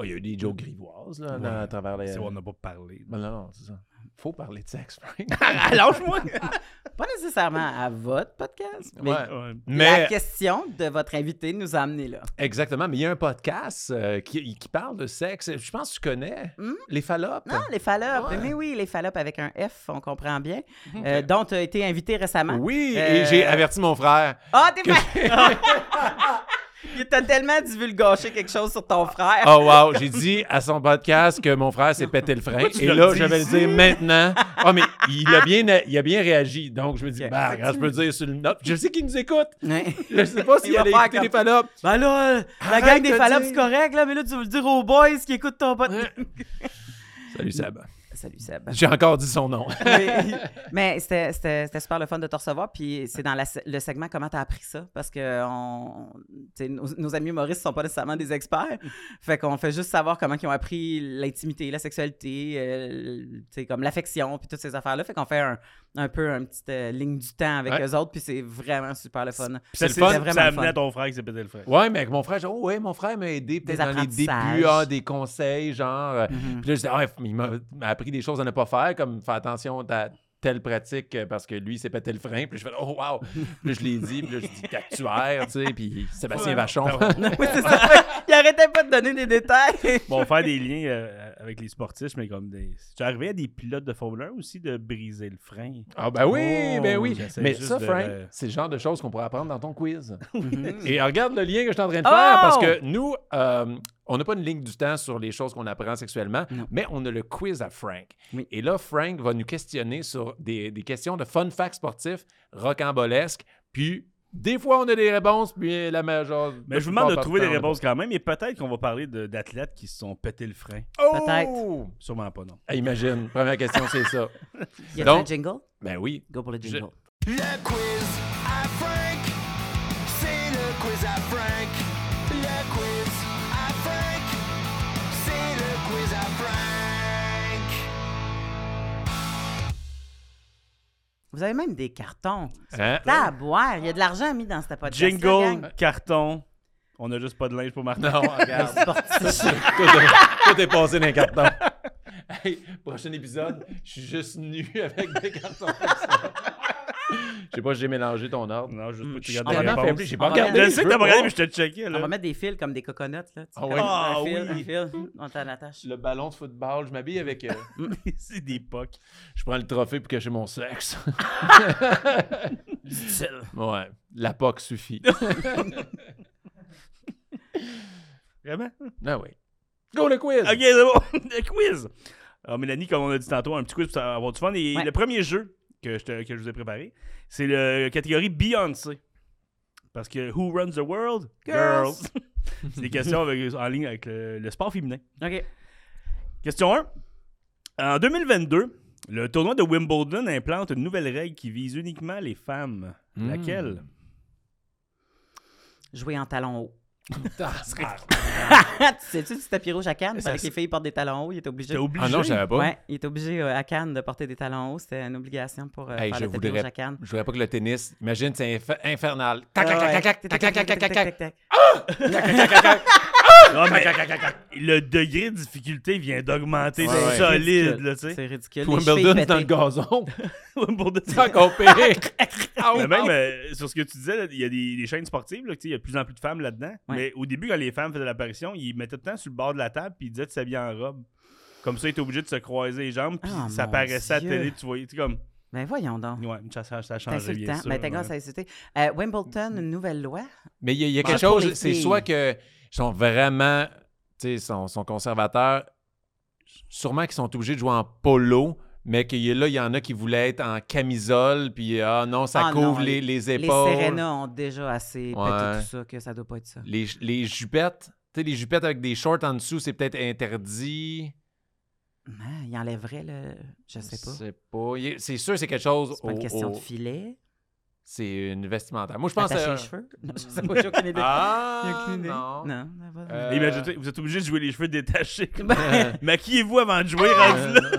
Il y a eu des jokes grivoises là, dans- à travers les. C'est on n'a pas parlé. Ben non, non, c'est ça. Faut parler de sexe, Frank. Lâche-moi! Pas nécessairement à votre podcast, mais Ouais. Ouais. la Mais question de votre invité nous a amené là. exactement, mais il y a un podcast euh, qui, qui parle de sexe. Je pense que tu connais Hmm? les fallopes. Non, les fallopes. Ouais. Mais oui, les fallopes avec un F, on comprend bien. Euh, dont tu as été invité récemment. Oui, Euh, et j'ai averti mon frère. Ah, t'es pas... Il t'a tellement divulgaché quelque chose sur ton frère. Oh wow, j'ai dit à son podcast que mon frère s'est pété le frein. Et là, je vais le dire maintenant. Ah, mais il a bien, il a bien réagi. Donc, je me dis, bah, je peux le dire sur le note. Je sais qu'il nous écoute. Je sais pas s'il Il va allait écouter comme- les fallopes. Ben là, la gang des de fallopes, dire. c'est correct, là, mais là, tu veux le dire aux boys qui écoutent ton podcast. Salut Seb. Salut Seb. J'ai encore dit son nom. mais c'était- super le fun de te recevoir. Puis c'est dans la- le segment Comment t'as appris ça? Parce que on, nos, nos amis humoristes sont pas nécessairement des experts. Fait qu'on fait juste savoir comment ils ont appris l'intimité, la sexualité, euh, comme l'affection, puis toutes ces affaires-là. Fait qu'on fait un, un peu une petite euh, ligne du temps avec Ouais. eux autres. Puis c'est vraiment super le fun. Puis C'est le c'est fun, ça, vraiment ça amené fun. à ton frère qui s'est pété le frère. Ouais, mais avec mon frère, j'ai dit, oh, ouais, mon frère m'a aidé peut-être Des dans les débuts, ah, des conseils, genre. Mhm. Puis là, je dis, ah, il m'a m'a appris des choses à ne pas faire, comme faire attention à telle pratique euh, parce que lui, s'est pété le frein. Puis je fais, oh, wow. Puis je l'ai dit, puis là, je dis, actuaire, tu sais, puis Sébastien Ouais. Vachon. Ah ouais. C'est ça. Il arrêtait pas de donner des détails. Bon, faire des liens euh, avec les sportifs, mais comme des. Tu es arrivé à des pilotes de Formule 1 aussi de briser le frein? Ah, ben oui, Oh, ben oui. Mais ça, de Frank, le- c'est le genre de choses qu'on pourrait apprendre dans ton quiz. Et regarde le lien que je suis en train de faire parce Oh! que nous, euh, on n'a pas une ligne du temps sur les choses qu'on apprend sexuellement, Non. mais on a le quiz à Frank. Oui. Et là, Frank va nous questionner sur des, des questions de fun facts sportifs rocambolesques. Puis, des fois, on a des réponses, puis la majeure. Mais je vous demande de trouver des réponses quand même, et peut-être qu'on va parler de- d'athlètes qui se sont pété le frein. Oh! Peut-être. Sûrement pas, non. Ah, imagine, première question, c'est ça. Y a Donc- un jingle? Ben oui. Go pour le Je- jingle. Le quiz à Frank, c'est le quiz à Frank. Vous avez même des cartons. Hein? T'as à boire. Il y a de l'argent mis dans cette podcast. Jingle, carton. On a juste pas de linge pour Martin. Non, regarde. Tout, est, tout est passé dans les cartons. Hey, prochain épisode, je suis juste nu avec des cartons comme ça. Je sais pas si j'ai mélangé ton ordre. Non, juste pas que tu les tellement réponses. faible, j'ai pas regardé. Je sais que t'as pas regardé, mais je te checkais, On va mettre des fils comme des coconuts. Là, tu. Ah ouais. Ah un fil, oui. un fil. On t'en attache. Le ballon de football, je m'habille avec. euh, c'est des pocs. je prends le trophée pour cacher mon sexe. ouais, la POC suffit. Vraiment? Ah oui. Go le quiz! Ok, c'est bon. Le quiz. Alors, Mélanie, comme on a dit tantôt, un petit quiz pour avoir du fun. Et Ouais. le premier jeu que je, te- que je vous ai préparé, c'est la catégorie Beyoncé. Parce que Who Runs the World? Girls. c'est des questions avec- en ligne avec le, le sport féminin. OK. Question 1. En 2022, le tournoi de Wimbledon implante une nouvelle règle qui vise uniquement les femmes. Hmm. Laquelle? Jouer en talons hauts. Ah, tu sais-tu du tapis rouge à Cannes? Ça, Fallait que les filles portent des talons hauts. Il était obligé. T'es obligé. Ah non, je savais pas. Ouais, il était obligé euh, à Cannes de porter des talons hauts. C'était une obligation pour euh, Hey, faire je le tapis voudrais- rouge à Cannes. Je voudrais pas que le tennis. Imagine, c'est inf- infernal. Tac, Ah tac, ouais. tac, tac, tac, tac, tac, tac, tac, tac. tac. Ah, mais le degré de difficulté vient d'augmenter Ouais, ouais. solide, là, tu sais. C'est ridicule. Les Wimbledon dans le gazon. Wimbledon, C'est encore pire. Mais même euh, sur ce que tu disais, là, il y a des, des chaînes sportives, là, tu sais, il y a de plus en plus de femmes là-dedans. Ouais. Mais au début, quand les femmes faisaient l'apparition, ils mettaient tout le temps sur le bord de la table puis ils disaient de s'habiller en robe. Comme ça, ils étaient obligés de se croiser les jambes puis Ah, ça mon apparaissait à la télé, tu voyais, tu sais, comme, Ben voyons donc. ouais, ça, ça, ça changé, bien insultant. sûr. Ben t'as grâce à insulter. Euh, Wimbledon, une nouvelle loi. Mais il y a, il y a Pas quelque chose, c'est soit que sont vraiment, tu sais, sont, sont conservateurs, sûrement qu'ils sont obligés de jouer en polo, mais qu'il là, il y en a qui voulaient être en camisole, puis ah non, ça Ah couvre non, les, les Les épaules. Serena ont déjà assez Ouais. pété tout ça que ça doit pas être ça. Les, les jupettes, tu sais, les jupettes avec des shorts en dessous, c'est peut-être interdit. Ah, il enlèverait le. Je sais pas. C'est pas. il- C'est sûr, c'est quelque chose. C'est pas une au- question au- de filet. C'est une vestimentaire. Moi, je pense. Attacher euh, les cheveux? Non, je sais pas, j'ai aucune idée. Ah, aucune idée. non. Non, ça va. Euh, vous êtes obligés de jouer les cheveux détachés. Ben, Maquillez-vous avant de jouer, rendu là.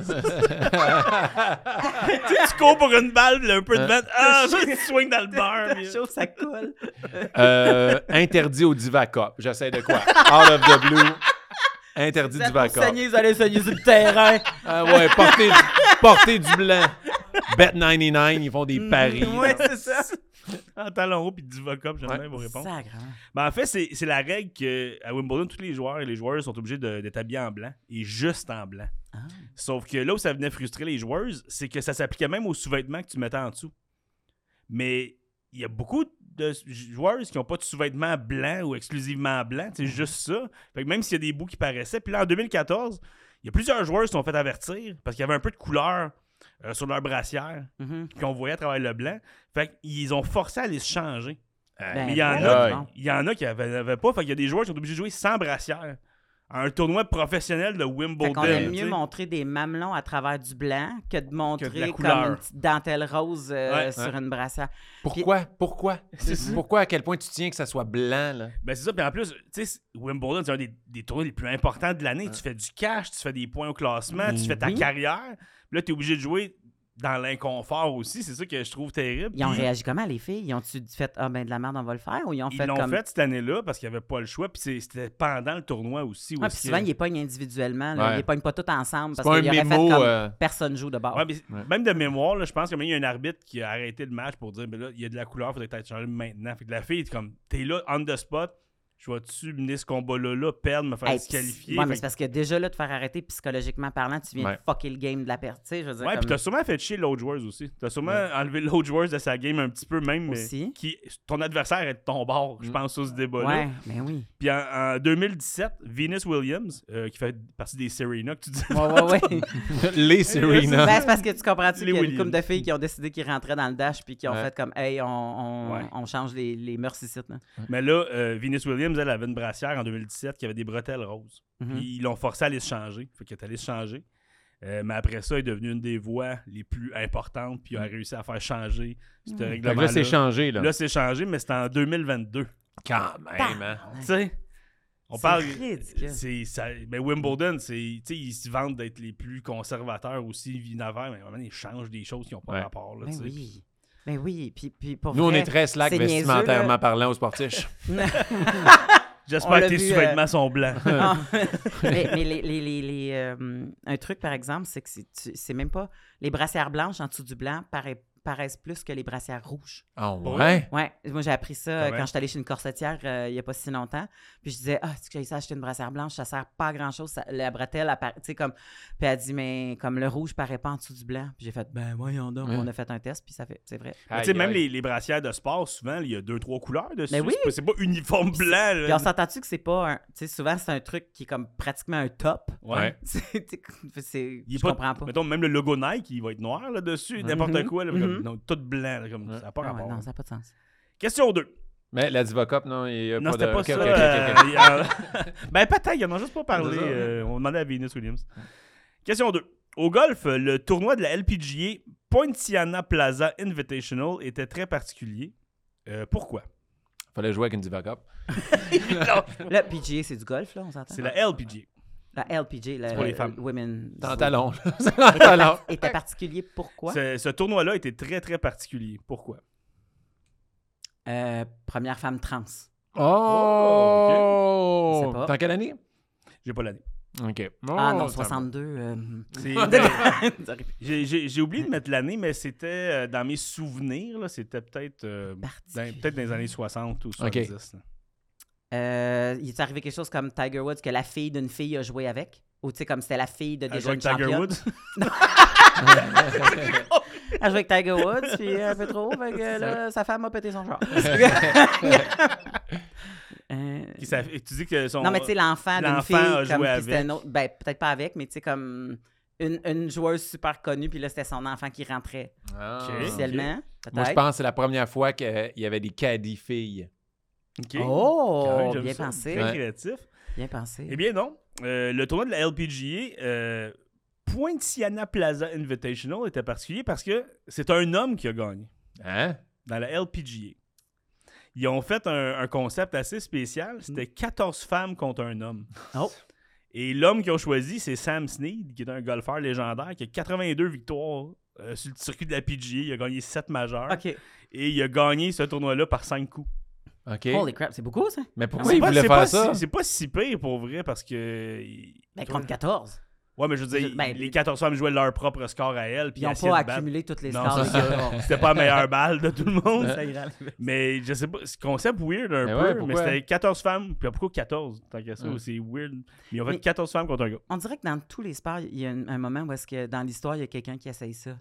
tu sais, tu cours pour une balle, là, un peu de Euh. vent. Ah, tu swings dans le puis- chose, ça colle. Euh, interdit au Diva Cup. J'essaie de quoi? Out of the blue. Interdit du saigner, vous allez saigner sur le terrain. Ah ouais, porter, du- porter du blanc. Bet 99, ils font des paris. Ouais, c'est ça. En talon haut, puis du vocab, j'aime Ouais. bien vos réponses. Sacrément. Ben, en fait, c'est c'est la règle qu'à Wimbledon, tous les joueurs et les joueurs sont obligés de- d'être habillés en blanc et juste en blanc. Ah. Sauf que là où ça venait frustrer les joueurs, c'est que ça s'appliquait même aux sous-vêtements que tu mettais en dessous. Mais il y a beaucoup de joueurs qui n'ont pas de sous-vêtements blancs ou exclusivement blancs, c'est juste ça. Fait que même s'il y a des bouts qui paraissaient. Puis là, en 2014, il y a plusieurs joueurs qui se sont fait avertir parce qu'il y avait un peu de couleur euh, sur leur brassière Mhm. qu'on voyait à travers le blanc. Fait qu'ils ont forcé à aller se changer. Ben, Mais il y en voyons a, il y en a qui n'avaient pas. Fait qu'il y a des joueurs qui sont obligés de jouer sans brassière. Un tournoi professionnel de Wimbledon. Fait qu'on aime mieux montrer des mamelons à travers du blanc que de montrer comme une petite dentelle rose euh, Ouais, sur une brassière. Pourquoi? Pourquoi? Pourquoi à quel point tu tiens que ça soit blanc, là? Ben c'est ça, puis en plus, tu sais, Wimbledon, c'est un des, des tournois les plus importants de l'année. Tu fais du cash, tu fais des points au classement, tu Mais fais ta oui. carrière. Puis là, tu es obligé de jouer dans l'inconfort aussi. C'est ça que je trouve terrible. Ils ont Puis réagi comment, les filles? Ils ont-tu fait Ah, ben de la merde, on va le faire? Ou ils ont Ils fait l'ont comme. fait cette année-là parce qu'il n'y avait pas le choix. Puis c'était pendant le tournoi aussi. Ah, puis que- souvent, ils les pognent individuellement. Là. Ouais. Ils les pognent pas tous ensemble C'est parce pas un qu'ils auraient mémo. fait comme euh, personne joue de bord. Ouais, mais Ouais. Même de mémoire, là, je pense qu'il y a un arbitre qui a arrêté le match pour dire ben là, il y a de la couleur, il faudrait être changé maintenant. Fait que la fille est comme T'es là, on the spot, je vais-tu mener ce combat-là, là, perdre, me faire Hey, disqualifier? ouais, mais c'est parce que déjà, là, de faire arrêter psychologiquement parlant, tu viens Ouais. de fucker le game de la perte. Tu sais, je veux dire. Ouais, comme- puis t'as sûrement fait chier l'autre joueuse aussi. T'as sûrement enlevé l'autre joueuse de sa game un petit peu même, mais Aussi. qui ton adversaire est de ton bord, je Mm. pense, sur ce débat-là. Ouais, mais oui. Puis en, en 2017, Venus Williams, euh, qui fait partie des Serena que tu dis. Ouais, ouais, ouais. Les Serena. Ben, c'est parce que tu comprends-tu Les qu'il y a une Williams. couple de filles qui ont décidé qu'ils rentraient dans le dash puis qui ont Ouais. fait comme Hey, on, on, Ouais. on change les, les mœurs ici. Là. Mais là, euh, Venus Williams, elle avait une brassière en 2017 qui avait des bretelles roses. Mhm. Puis ils l'ont forcé à aller se changer. Fait qu'elle est allée se changer. Euh, mais après ça, elle est devenue une des voix les plus importantes. Puis elle a réussi à faire changer ce Mhm. Fait que règlement. là, c'est changé, là. Là, c'est changé, mais c'était en 2022. Quand même, hein? Tu sais, on C'est parle. C'est, mais Wimbledon, c'est, tu sais, ils se vantent d'être les plus conservateurs aussi, Vinaver, mais vraiment, ils changent des choses qui n'ont pas Ouais. rapport. Là, Ben oui. Ben oui. Puis, puis pour Nous, on est très slack vestimentairement parlant aux sportifs. J'espère que tes sous-vêtements euh, sont blancs. Ah. mais mais les, les, les, les, euh, un truc, par exemple, c'est que c'est même pas. Les brassières blanches en dessous du blanc paraît- paraissent plus que les brassières rouges. Ah ouais? Ouais, moi j'ai appris ça euh, Comment? quand j'étais allée chez une corsetière euh, il y a pas si longtemps. Puis je disais ah, est-ce que j'ai ça acheter une brassière blanche, ça sert pas à grand-chose, la bretelle tu sais comme puis elle dit mais comme le rouge paraît pas en dessous du blanc. Puis j'ai fait ben voyons donc, Ouais. on a fait un test puis ça fait c'est vrai. Tu sais, même les, les brassières de sport, souvent, il y a deux, trois couleurs dessus. Mais oui. C'est pas- pas uniforme blanc. Puis là. on s'entend-tu que c'est pas un tu sais souvent c'est un truc qui est comme pratiquement un top? Ouais. C'est Il est je pas- comprends pas. Mettons, même le logo Nike, il va être noir là-dessus, n'importe Mhm. quoi. là, Mhm. Comme- non, tout blanc. là, comme, Ouais. Ça n'a pas Ah rapport. non, ça n'a pas de sens. Question 2. Mais la Diva Cup, non, il y a Non, pas c'était de... pas Ok, ça. ok, ok, ok, euh, il a- ben, peut-être, ils en ont juste pas parlé. Ça. euh, on demandait à Venus Williams. Question 2. Au golf, le tournoi de la LPGA Poinciana Plaza Invitational était très particulier. Euh, pourquoi? Fallait jouer avec une Diva Cup. Le PGA c'est du golf là, on s'entend. C'est la LPGA. La LPG, la pour les euh, femmes. Women. Dans le talon. là. C'est dans le talon. Était particulier pourquoi? Ce, ce tournoi-là était très, très particulier. Pourquoi? Euh, première femme trans. Oh! T'es en quelle année? J'ai pas l'année. OK. Ah Oh, non, ça 62. euh, J'ai- oublié de mettre l'année, mais c'était euh, dans mes souvenirs. là, C'était peut-être euh, dans, Particulier. peut-être dans les années 60 ou 70. là. Euh, il est arrivé quelque chose comme Tiger Woods que la fille d'une fille a joué avec? Ou tu sais, comme c'était la fille de des jouait jeunes avec Tiger? Woods? Elle joué avec Tiger Woods, puis un peu trop, fait que là, sa femme a pété son genre. Euh, Qui Tu dis que son. non, mais tu sais, l'enfant d'une fille, a joué avec. autre- ben, peut-être pas avec, mais tu sais, comme une, une joueuse super connue, puis là, c'était son enfant qui rentrait Ah, officiellement, Moi, je pense que c'est la première fois qu'il y avait des caddies filles. Ok. Oh, même, bien ça. pensé, Très Ouais. créatif. bien pensé. Eh bien, non. Euh, le tournoi de la LPGA, euh, Poinciana Plaza Invitational était particulier parce que c'est un homme qui a gagné Hein? dans la LPGA. Ils ont fait un, un concept assez spécial. C'était 14 femmes contre un homme. Oh. Et l'homme qu'ils ont choisi, c'est Sam Snead, qui est un golfeur légendaire qui a 82 victoires euh, sur le circuit de la PGA. Il a gagné 7 majeurs. OK. Et il a gagné ce tournoi-là par 5 coups. OK. Holy crap, c'est beaucoup, ça? Mais C'est pourquoi il pas- voulait c'est faire pas ça? si- C'est pas si pire pour vrai parce que. Ben, contre 14. Ouais, mais je veux dire, Ben, les 14 femmes jouaient leur propre score à elles. Puis Ils n'ont pas accumulé toutes les Non, scores. C'était pas la meilleure balle de tout le monde. Mais je sais pas, c'est concept weird un Mais peu. ouais, mais c'était 14 femmes. Puis pourquoi 14 Tant qu'à ça, Ouais. c'est weird. Mais ils ont fait Mais- 14 femmes contre un gars. On dirait que dans tous les sports, il y a un, un moment où est-ce que dans l'histoire, il y a quelqu'un qui essaye ça.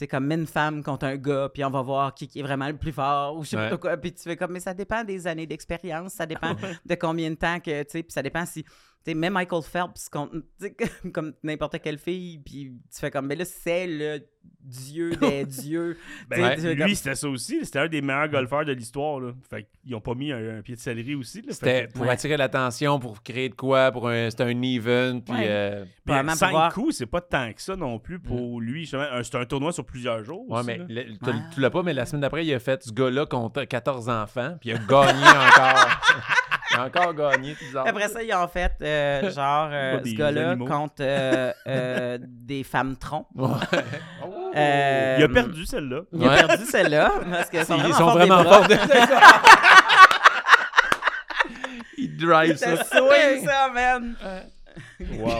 Sais, comme une femme contre un gars, puis on va voir qui, qui est vraiment le plus fort, ou je sais Ouais. pas quoi. Puis tu fais comme, mais ça dépend des années d'expérience, ça dépend de combien de temps que, tu sais, puis ça dépend si, tu sais, même Michael Phelps, comme- comme n'importe quelle fille, puis tu fais comme, mais là, c'est le dieu des dieux. Ben, lui, comme- c'était ça aussi. C'était un des meilleurs golfeurs de l'histoire. là. Fait qu'ils ont pas mis un, un pied de céleri aussi. C'était pour Ouais. attirer l'attention, pour créer de quoi, pour un, c'était un even, puis Ouais. euh, Mais Probablement 5 pour voir- coups, c'est pas tant que ça non plus pour lui. justement. Un- C'est un tournoi sur plusieurs jours. ouais, aussi, mais le- Ouais. tu l'as pas, mais la semaine d'après, il a fait ce gars-là contre 14 enfants, puis il a gagné encore. encore gagné, tout bizarre. Après ça, ils ont fait, euh, genre, euh, ce gars-là contre euh, euh, des femmes troncs. Ouais. Euh, Il a perdu celle-là. Il a perdu celle-là parce sont Ils vraiment sont vraiment bras. forts. de- Il drive ça. C'est swing, ça, man! Wow.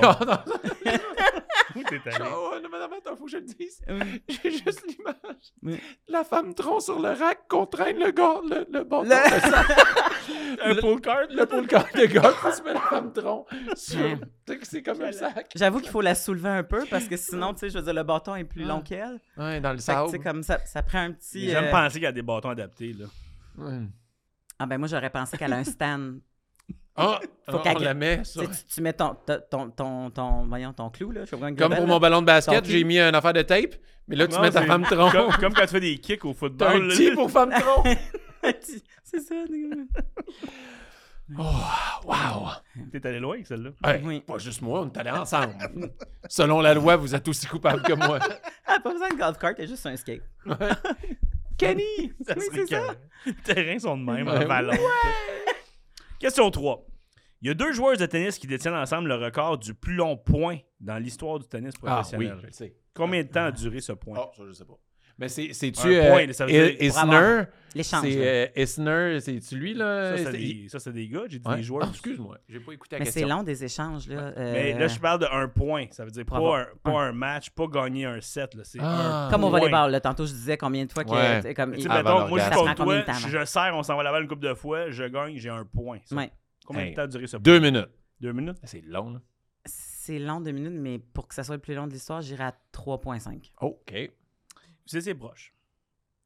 Où t'es allé? Oh, non, mais attends, faut que je le dise. Oui. J'ai juste l'image. Oui. La femme tronc sur le rack contraigne le gars, le, le bâton. Le- Un pull card? Le le corps de gars, se met la femme tronc sur. Ouais. Tu sais que c'est comme un sac. J'avoue qu'il faut la soulever un peu parce que sinon, tu sais, je veux dire, le bâton est plus Ah. long qu'elle. Ouais, dans le sable. comme ça, ça prend un petit. J'ai jamais euh, pensé qu'il y a des bâtons adaptés. Là. Ouais. Ah, ben moi, j'aurais pensé qu'elle a un stand. Ah, Faut on qu'elle- la met, Tu ça. sais, tu, tu mets ton, ton, ton, ton, ton- voyons, ton clou, là. Je Comme pour mon ballon de basket, j'ai mis une affaire de tape, mais là, tu Non, mets ta femme tronc. Comme, comme quand tu fais des kicks au T'as football. un petit pour femme tronc. C'est ça, Oh, wow. T'es allé loin avec celle-là. Hey, Oui. Pas juste moi, on est allés ensemble. Selon la loi, vous êtes aussi coupable que moi. Ah, pas besoin de golf cart, c'est juste un skate. Kenny! Ça Oui, c'est ça. Les terrains sont de même, Ouais. en ballon. Question 3. Il y a deux joueurs de tennis qui détiennent ensemble le record du plus long point dans l'histoire du tennis Ah oui, professionnel. je le sais. Combien de temps a duré ce point? Oh, ça, je sais pas. Mais c'est- c'est-tu Un euh, point, ça veut dire- I- Pour avoir Isner? L'échange. C'est euh, Isner, c'est-tu lui, là? Ça, c'est des, gars, j'ai dit Ouais. des joueurs. Ah, excuse-moi, j'ai pas écouté la Mais c'est question. long des échanges, là. Mais Euh, là, je parle de un point. Ça veut dire Pour pas, un, pas un match, pas gagner un set. là. C'est Ah. Comme au volleyball, là. Tantôt, je disais combien de fois que. Ouais. tu sais, Comme, Tu sais, Ah, moi, je suis contre toi, de temps, je serre, on s'en va la balle une couple de fois, je gagne, j'ai un point. ça. Ouais. Combien Hey. de temps a duré ce point? Deux minutes. Deux minutes? C'est long, là. C'est long, deux minutes, mais pour que ça soit le plus long de l'histoire, j'irai à 3,5. OK. Vous étiez proche.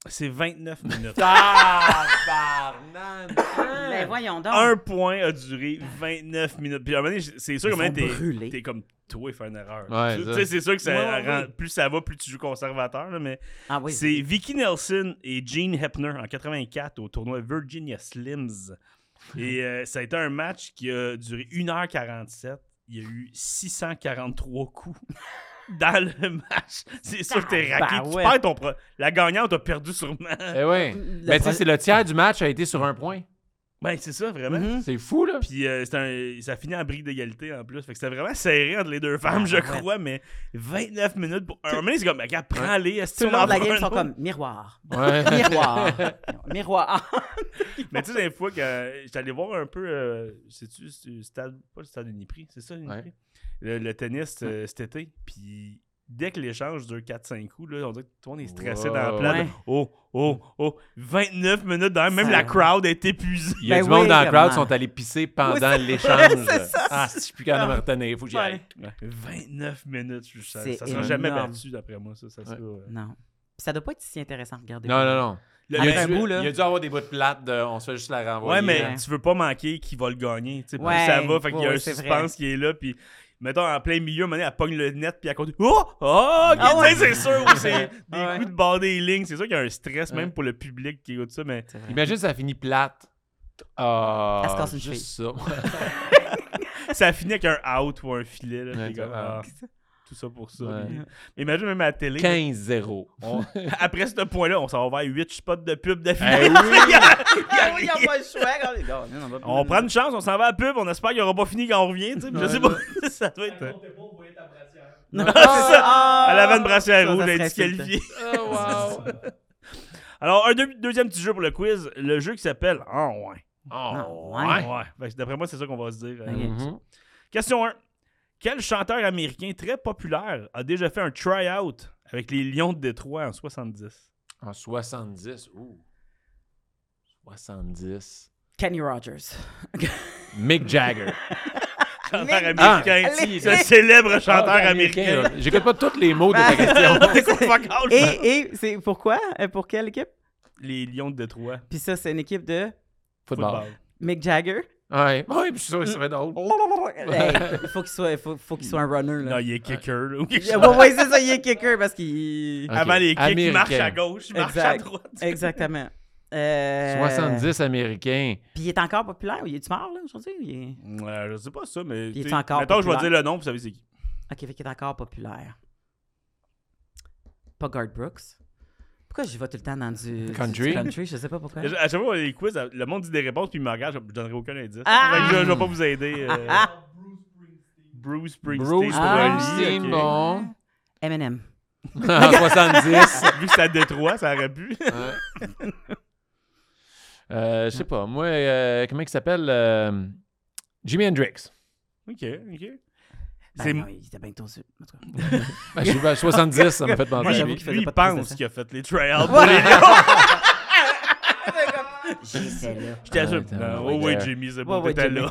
C'est 29 minutes. Mais voyons donc. un point a duré 29 minutes. Puis à un moment donné, c'est sûr Ils que maintenant, sont t'es, brûlés. t'es comme toi, il fait une erreur. Ouais, tu ça. sais, c'est sûr que ça Ouais, ouais, rend- ouais. plus ça va, plus tu joues conservateur. là, mais Ah oui. c'est Vicky Nelson et Gene Hepner en 84 au tournoi Virginia Slims. Et euh, ça a été un match qui a duré 1h47. Il y a eu 643 coups. Dans le match, c'est sûr que t'es raqué. Tu ouais. perds ton pro- La gagnante a perdu sûrement. Eh oui. Mais tu sais, c'est le tiers du match a été sur un point. Ben, c'est ça, vraiment. Mhm. C'est fou, là. Puis euh, c'est un- ça finit en brique d'égalité en plus. Fait que c'était vraiment serré entre les deux femmes, Ah, je ouais. crois, mais 29 minutes pour. Un moment c'est comme, regarde, prends-les. Tout le tu monde de la game prends sont un comme miroir. Ouais. Miroir. miroir. Mais tu sais, des fois, que j'étais allé voir un peu. euh, Sais-tu, c'est le stade. Pas le stade Uniprix, c'est ça, Uniprix? Le, le tennis euh, cet été. Puis dès que l'échange dure 4-5 coups, là, on dirait que tout le monde est stressé Wow. dans la plate. Ouais. Oh, oh, oh. 29 minutes dans même Ça- la crowd est épuisée. Il y a Ben du monde dans la crowd qui sont allés pisser pendant Oui, l'échange. c'est ça. Ah, je suis plus capable de me retenir. Faut que j'y aille. 29 minutes. je- Ça, ça sera jamais battu, d'après moi. Ça, ça sera, euh, Non. Puis ça doit pas être si intéressant de regarder. Non, non, non. Le- Il y, a un dû, bout, là. il y a dû avoir des bouts de plate de on se fait juste la renvoyer. Ouais, mais là. tu veux pas manquer qui va le gagner. Tu sais, plus Ouais, ça va, fait qu'il y a ouais, un suspense qui est là. Puis, mettons, en plein milieu, à un moment donné, elle pogne le net, puis elle continue. Oh! Oh! Ah ouais. c'est sûr, c'est des Ouais. coups de barre des lignes. C'est sûr qu'il y a un stress, Ouais. même pour le public qui écoute ça, mais. Imagine ça finit plate. Ah, Elle se casse une juste ça. ça finit avec un out ou un filet. Là, Ouais, puis comme, ah. Tout ça pour ça. Ouais. Mais Imagine même à la télé. 15-0. on- après ce point-là, on s'en va vers 8 spots de pub Eh d'affilée. oui! Ah oui, il n'y a pas le choix. On prend une chance, on s'en va à la pub, on espère qu'il aura pas fini quand on revient. tu sais, puis Je Ouais, sais pas. ça doit être. Non, c'est ça. Ah, Elle avait une brassière rouge, elle est disqualifiée. Oh, wow! Alors, un deux- deuxième petit jeu pour le quiz, le jeu qui s'appelle Ah ouais. Oh, ouais. ouais. Ouais. D'après moi, c'est ça qu'on va se dire. euh. Mhm. Question 1. Quel chanteur américain très populaire a déjà fait un try-out avec les Lions de Détroit en 70? En 70. Ouh. 70. Kenny Rogers. Mick Jagger. Chanteur Mick- américain. Célèbre chanteur Ah, américain. J'écoute pas tous les mots de ta question. Et, et c'est pourquoi? Euh, Pour quelle équipe? Les Lions de Détroit. Puis ça, c'est une équipe de Football. Football. Mick Jagger. Ouais, ouais, puis je suis sûr que ça serait drôle. Hey, il faut qu'il soit, il faut, faut qu'il soit un runner. Non, Là. il est kicker. là, ou quelque Ouais, chose. ouais, c'est ça, il est kicker parce qu'il. Ok. Avant les kicks, il marche à gauche, il marche à droite. Exactement. Euh, 70 américains. Puis il est encore populaire ou il est-tu mort là aujourd'hui? Est... Ouais, je sais pas ça, mais. Il est encore Mettons, je vais dire le nom, vous savez c'est qui. Ok, fait qu'il est encore populaire. Pas Garth Brooks. Pourquoi je vais tout le temps dans du Country? du country? Je sais pas pourquoi. À chaque fois, les quiz, le monde dit des réponses, puis il me regarde, je donnerai aucun indice. Ah! Je, je vais pas vous aider. euh, Ah, Bruce Springsteen. Bruce Ah. Springsteen, ok. bon. Eminem. En 70. Vu que c'est à Détroit, ça aurait pu. Ouais. Euh, je sais pas. Moi, euh, comment il s'appelle? euh, Jimi Hendrix. ok, ok. Ben C'est- non, il était bientôt sur. En tout cas. Ben, je suis à 70, ça m'a fait Moi, penser. j'avoue lui, qu'il faisait lui, il pas de de pense sang. qu'il a fait les tryouts pour les Lions. J'étais là. Je t'assure. Ah, Oh ouais, oui, Jimmy, c'est bon, t'étais là.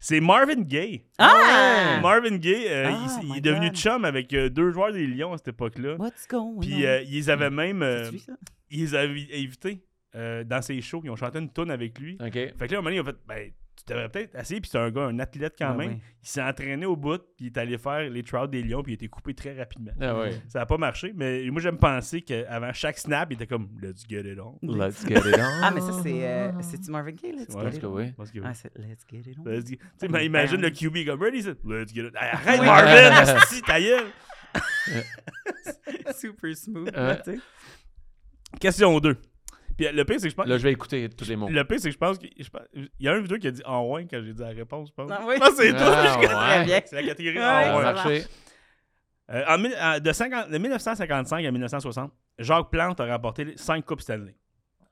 C'est Marvin Gaye. Ah! Marvin Gaye, euh, Ah, il, il est devenu God. chum avec euh, deux joueurs des Lions à cette époque-là. What's going Puis on? euh, ils avaient même euh, C'est lui, ça? ils avaient invités euh, dans ses shows. Ils ont chanté une tune avec lui. OK. Fait que là, à un moment donné, ils ont fait ben, tu devrais peut-être essayer. Puis c'est un gars, un athlète quand Ah même. oui. Il s'est entraîné au bout, puis il est allé faire les tryouts des Lions, puis il a été coupé très rapidement. Ah ouais. Ça n'a pas marché, mais moi, j'aime penser qu'avant chaque snap, il était comme Let's get it on. Let's get it on. Ah, mais ça, c'est. euh, C'est-tu Marvin Gaye, Let's Ouais, Get Parce It que On? oui. Ah, c'est Let's Get It On. Let's get- Tu sais, mais imagine le QB comme Ready, c'est Let's get it. Hey, Arrête, Oui. Marvin, esti, ta gueule. Super smooth. Euh, là, tu sais. Question 2. Puis euh, le pire, c'est que je pense. Là, je vais écouter tous les mots. Le pire, c'est que je pense que. je pense- Il y a un vidéo qui a dit en ouais quand j'ai dit la réponse, je pense. Ah oui. Je pense que c'est Ah, toi. ouais. Très bien. C'est la catégorie en marché. Euh, en en- de, 50 de 1955 à 1960, Jacques Plante a remporté 5 Coupes Stanley.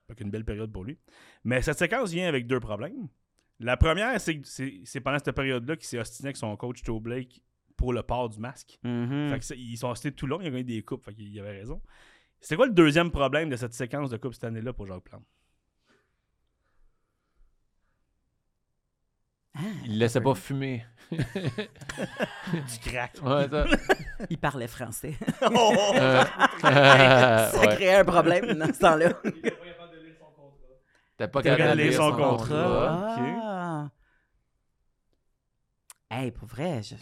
Donc une belle période pour lui. Mais cette séquence vient avec deux problèmes. La première, c'est que c'est pendant cette période-là qu'il s'est ostiné avec son coach Joe Blake pour le port du masque. Mhm. Fait que ça- ils sont restés tout long, il a gagné des coupes, fait qu'il avait raison. C'est quoi le deuxième problème de cette séquence de Coupe cette année-là pour Jacques Plante? Ah, Il laissait pas fumer. Du crack. Ouais, ça. Il parlait français. Euh, ça ouais. créait un problème dans ce temps-là. T'as pas de lire lire son son contrat. contrat. ok. Ah. Hey, pour vrai, je...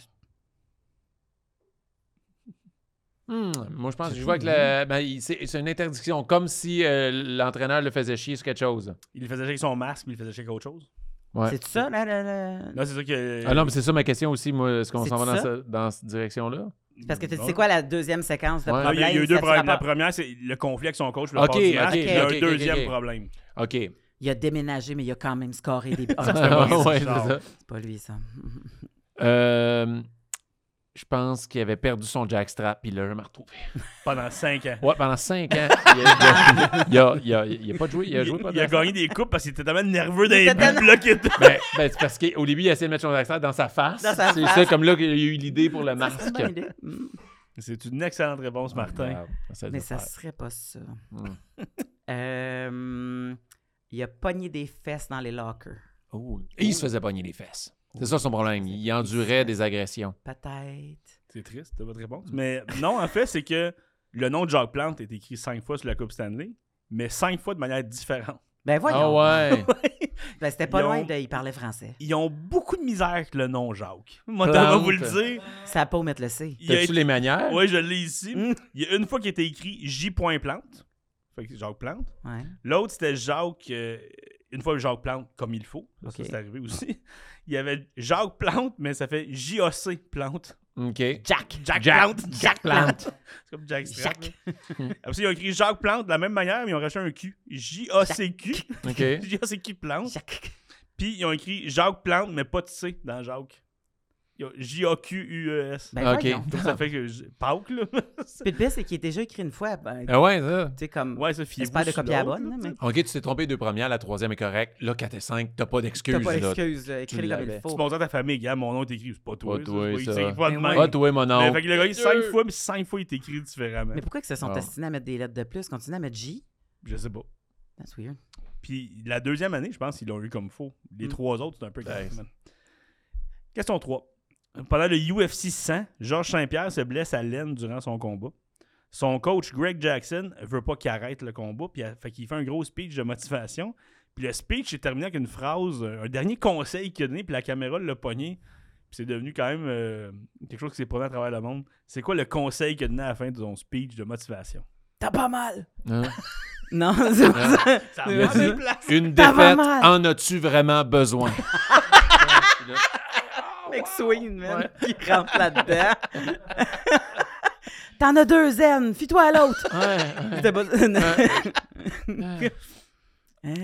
Hmm, moi, je pense que je vois que la- ben, il- c'est c'est une interdiction, comme si euh, l'entraîneur le faisait chier sur quelque chose. Il faisait avec son masque, puis il faisait avec autre chose. Ouais. C'est ça, là, là, là? Là, c'est ça que. Ah non, mais c'est ça ma question aussi, moi. Est-ce qu'on C'est s'en va dans, ça? ce- dans cette direction-là? Parce que tu Non. c'est quoi la deuxième séquence de Ouais. Ah, problème? il y a eu deux problèmes. La première, c'est le conflit avec son coach, le Il y a un deuxième problème. OK. il a déménagé, mais il a quand même scoré des. Ah, ouais, genre. ça. c'est pas lui, ça. Euh, je pense qu'il avait perdu son jackstrap, puis il l'a jamais retrouvé. Pendant 5 ans. Ouais, pendant 5 ans. Il a, il a- il a- il a pas joué. Il a joué pas de il a gagné des coupes parce qu'il était tellement nerveux dans les qu'il était- Ben, ben, c'est parce qu'au début, il a essayé de mettre son jackstrap dans sa face. Dans sa c'est ça, comme là qu'il a eu l'idée pour le masque. c'est une. Mm. C'est une excellente réponse, Martin. Wow, ça Mais ça faire. serait pas ça. Mm. Euh, il a pogné des fesses dans les lockers. Oh. Et il se faisait pogner les fesses. C'est ça son problème. Il endurait des agressions. Peut-être. C'est triste, de votre réponse. Mais non, en fait, c'est que le nom de Jacques Plante est écrit cinq fois sur la Coupe Stanley, mais cinq fois de manière différente. Ben voyons. Ah ouais. Ben, c'était pas Ils loin ont- de. Il parlait français. Ils ont beaucoup de misère avec le nom Jacques. Moi, vais vous le dire. Ça a pas où mettre le C. Il a T'as-tu été- les manières? Ouais, je l'ai ici. Mm. Il y a une fois qui était écrit J. Plante. Fait que Jacques Plante. Ouais. L'autre, c'était Jacques. euh, une fois Jacques Plante comme il faut. Ça, c'est arrivé aussi. Il y avait Jacques Plante, mais ça fait J.A.C. Plante. OK. Jack. Jack, Jack- Plante. Jack Plante. C'est comme Jack là. Après ça, ils ont écrit Jacques Plante de la même manière, mais ils ont racheté un Q. J-A-C-Q. OK. J-A-C-Q Plante. Jack. Puis ils ont écrit Jacques Plante, mais pas de C dans Jacques. J-A-Q-U-E-S. Ben Ok. Donc ça fait que. je- Pâques, là. Puis le pire, c'est qu'il est déjà écrit une fois. Ben, Ah ouais, ça. tu sais, comme. ouais, ça, fiez-vous J'espère de copier la l'autre, bonne, là, là, mais. OK, tu t'es trompé deux premières, la troisième est correcte. Là, 4 et 5, t'as pas d'excuses. T'as pas d'excuse. là, Écris comme il Tu faut. montres à ta famille, gars, mon nom est écrit. C'est pas toi. Pas toi, c'est ça. pas- c'est pas de Ben même. Ah, toi, mon Mais nom. fait qu'il a gagné cinq fois, mais cinq fois, il est écrit différemment. Mais pourquoi que se sont Ah. destinés à mettre des lettres de plus? Continue à mettre J? Je sais pas. That's weird. Puis la deuxième année, je pense qu'ils l'ont eu comme faux. Les Mm. trois autres, c'est un peu. Question 3. Pendant le UFC 100, Georges Saint-Pierre se blesse à l'aine durant son combat. Son coach Greg Jackson veut pas qu'il arrête le combat, puis il- fait qu'il fait un gros speech de motivation. Puis le speech est terminé avec une phrase, un dernier conseil qu'il a donné, puis la caméra l'a pogné. Puis c'est devenu quand même euh, quelque chose qui s'est produit à travers le monde. C'est quoi le conseil qu'il a donné à la fin de son speech de motivation? T'as pas mal! Hein? Non, c'est pas Hein? ça. Ça a dit-. Une pas défaite, en as-tu vraiment besoin? McSween, man, qui rentre là-dedans. T'en as deux zen, fie-toi à l'autre. Ouais, C'était pas... ouais.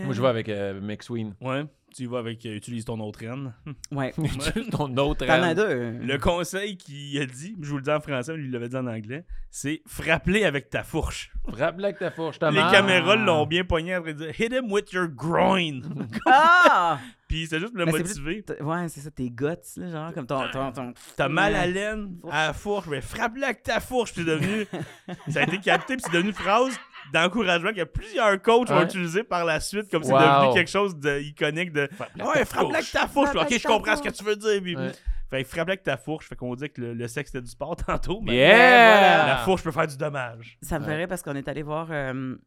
Moi, je vais avec euh, McSween. Ouais, tu y vas avec euh, utilise ton autre reine. Ouais. Ton autre T'en as âme. deux. Le conseil qu'il a dit, je vous le dis en français, mais lui il l'avait dit en anglais, c'est frappe-les avec ta fourche. Frappe-le avec ta fourche, ta Les caméras l'ont bien pogné de dire Hit him with your groin. Ah! Puis c'est juste le Mais c'est motiver. Ouais, c'est ça, tes guts, là, genre, comme ton... ton, ton... T'as mal à l'aine, à la fourche, mais frappe-le avec ta fourche. Puis c'est devenu. ça a été capté, puis c'est devenu une phrase d'encouragement que plusieurs coachs vont Ouais. utiliser par la suite, comme c'est Wow. devenu quelque chose d'iconique de. Ouais, frappe-le avec fourche. ta fourche. Frappe Ok, je comprends ce que tu veux dire. Puis- Ouais. Fait que frappe-le avec ta fourche. Fait qu'on dit que le, le sexe c'était du sport tantôt. Mais Yeah! la fourche peut faire du dommage. Ça me Ouais. ferait parce qu'on est allé voir euh,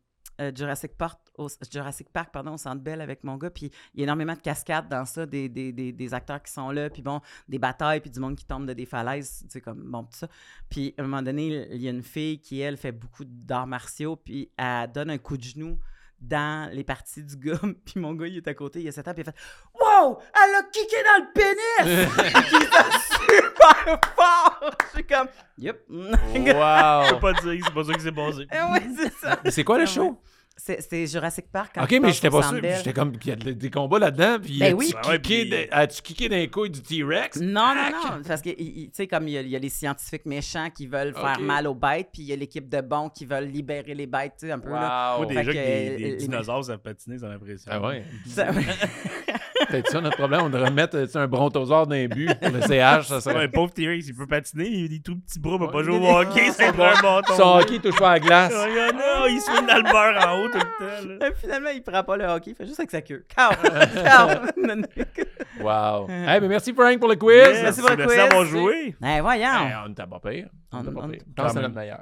euh, Jurassic, Park au, Jurassic Park pardon, au Centre Bell avec mon gars, puis il y a énormément de cascades dans ça, des, des, des, des acteurs qui sont là, puis bon, des batailles, puis du monde qui tombe de des falaises, tu sais, comme, bon, tout ça. Puis à un moment donné, il y a une fille qui, elle, fait beaucoup d'arts martiaux, puis elle donne un coup de genou dans les parties du gars, puis mon gars, il est à côté, il a cette table, puis il a fait « Wow! Elle a kické dans le pénis! » Puis il super fort! Je suis comme « Yep! » Je peux Wow! pas dire, c'est pas ça qui s'est passé. Eh oui, c'est ça. Mais c'est quoi le show? C'est c'est Jurassic Park. quand Ok, mais j'étais pas sûr. J'étais comme, il y a des des combats là-dedans, puis Ben as-tu oui. Ouais, kické, puis- des- as-tu kické dans les couilles du T-Rex? Non, non, non. Parce que, tu sais, comme il y, a, il y a les scientifiques méchants qui veulent faire mal aux bêtes, puis il y a l'équipe de bons qui veulent libérer les bêtes, tu sais, un peu. Là. Wow! Moi, Fait déjà que que, des, euh, des les- dinosaures savent patiner, j'ai l'impression. Ah ouais? Ça- Peut-être ça notre problème. On devrait mettre euh, un brontosaure dans un but pour le CH. Ça Ouais, serait... pauvre T-Rex, il peut patiner, il a des tout petits bras, il peut pas jouer au hockey, c'est un bâton. Son hockey touche pas à la glace. Oh, non, il swing dans le beurre en haut tout le temps. là. Et Finalement, il prend pas le hockey, il fait juste avec sa queue. Cow! Cow! Wow. Hey, mais merci Frank pour le quiz. Yes, Merci pour le merci quiz. d'avoir joué. Ben voyons! Hey, on n'était pas pire. On On- était pas on- pire. Je pense que c'est Quand notre meilleur.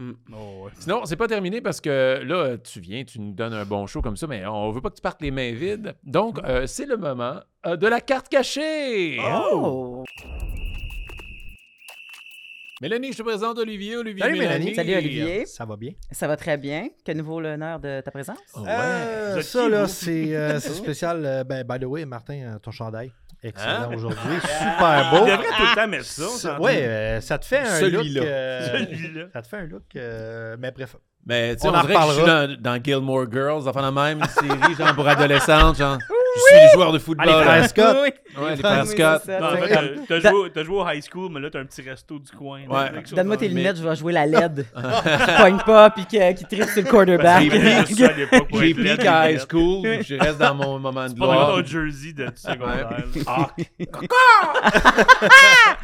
Mm. Oh, ouais. Sinon, c'est pas terminé parce que là, tu viens, tu nous donnes un bon show comme ça, mais on veut pas que tu partes les mains vides. Donc, euh, c'est le moment euh, de la carte cachée. Oh! Mélanie, je te présente Olivier. Olivier, Salut, Mélanie. Salut, Olivier. Ça va bien? Ça va très bien. Que nouveau l'honneur de ta présence? Oh, ouais. Euh, ça, là, c'est euh, spécial. euh, ben, by the way, Martin, ton chandail. Excellent Hein? aujourd'hui. Tu Super beau. devrais tout le temps mettre ça. Ouais, euh, ça te fait un look. Celui-là. euh, Celui-là. ça te fait un look. euh, mais bref. Mais tu sais, On on, en dirait que je suis dans, dans Gilmore Girls, enfin la même série, genre pour adolescentes, genre. Je suis le joueur de football. Scott. Oui. Ouais, les frères oui, Scott. en fait, t'as- joué, t'as joué au high school, mais là, t'as un petit resto du coin. Ouais. Donne-moi tes Mais- lunettes, je vais jouer la LED. qui pogne pas puis qui, qui tripe sur le quarterback. J'ai piqué à high school, je reste dans mon moment de Pas dans gloire. ton jersey de secondaire. Ah.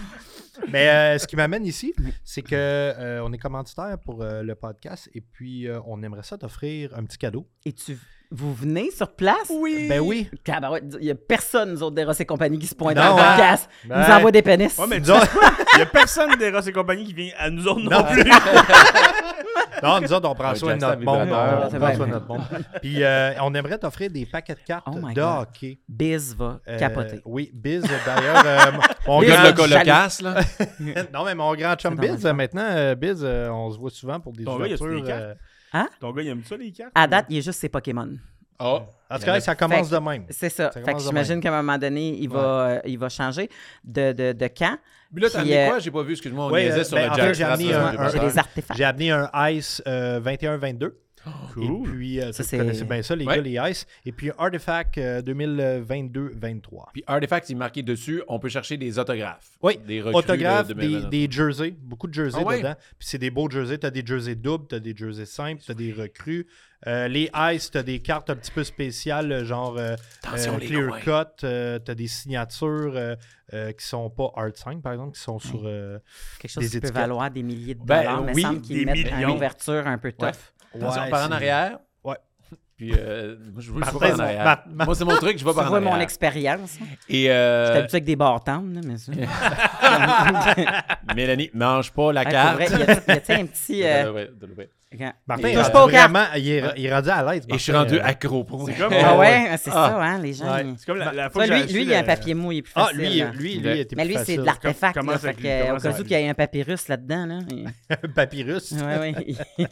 Mais euh, ce qui m'amène ici, c'est que euh, on est commanditaire pour euh, le podcast et puis euh, on aimerait ça t'offrir un petit cadeau. Et tu, vous venez sur place? Oui. Ben oui. Il n'y a personne, nous autres, des Ross et compagnie, qui se pointent Non, dans le hein? podcast. Ils Ben- nous envoient des pénis. Ouais, mais tu sais quoi? Il y a personne des Ross et compagnie qui vient à nous autres non, Non. plus. Non, nous autres, on prend soin de notre monde. On prend soin de notre monde. Puis euh, on aimerait t'offrir des paquets de cartes Oh my de God. hockey. Biz va Euh, capoter. Oui, Biz, d'ailleurs. euh, mon Biz, grand... le colocasse, là. non, mais mon grand chum Biz, euh, maintenant, Biz, on se voit souvent pour des a-tu ouvertures. Hein? Ton gars, il aime ça, les cartes? À date, il est juste ses Pokémon. Oh. En tout cas, ça commence fait, de même. C'est ça. ça fait que j'imagine qu'à un moment donné, il va, euh, il va changer de, de, de camp. Mais là, t'as amené euh... quoi? J'ai pas vu, excuse-moi, on ouais, euh, ben, sur ben, le J'ai amené, un, euh, un, amené un Ice 21-22. Cool. Et puis, euh, ça, vous bien ça, les ouais. gars, les Ice. Et puis, Artifact euh, 2022-23. Puis, Artifact, il est marqué dessus, on peut chercher des autographes. Oui, des autographes, de, des, jerseys, beaucoup de jerseys ah, dedans. Puis, c'est des beaux jerseys. Tu as des jerseys doubles, tu as des jerseys simples, tu as des recrues. Euh, les Ice, tu as des cartes un petit peu spéciales, euh, genre euh, euh, Clear Cut, euh, tu as des signatures qui sont pas Art 5, par exemple, qui sont sur. Quelque chose des qui peut valoir des milliers de ben dollars, ben, mais oui, semble qu'ils mettent une ouverture un peu tough. Attention, ouais, par en c'est- arrière. Ouais. Puis, euh, moi, je veux Martin, par en c'est- arrière. Ma- Ma- Moi, c'est mon truc, je vais par en vois mon arrière. expérience. hein. Et euh, J'étais habitué avec des bâtons, là, mais ça. Mélanie, mange pas la carte. vrai, y a- y a-t-il un petit. De euh, l'ouvrir, de l'ouvrir. quand- Martin, il Touche pas cartes. vraiment, il est, il est rendu à l'aise. Et je suis rendu euh, accro pour C'est comme- Ah Euh, ouais, c'est ah. ça, hein, les gens. C'est comme la, la fois Ça, que j'ai lui, il a un papier mou, il est plus Ah, facile. lui, là. lui, lui, Mais il était Mais plus lui, c'est de l'artefact. Commence là, fait avec lui, que, Au cas où qu'il y ait un papyrus là-dedans. Là. il- Un papyrus. Ouais, ouais.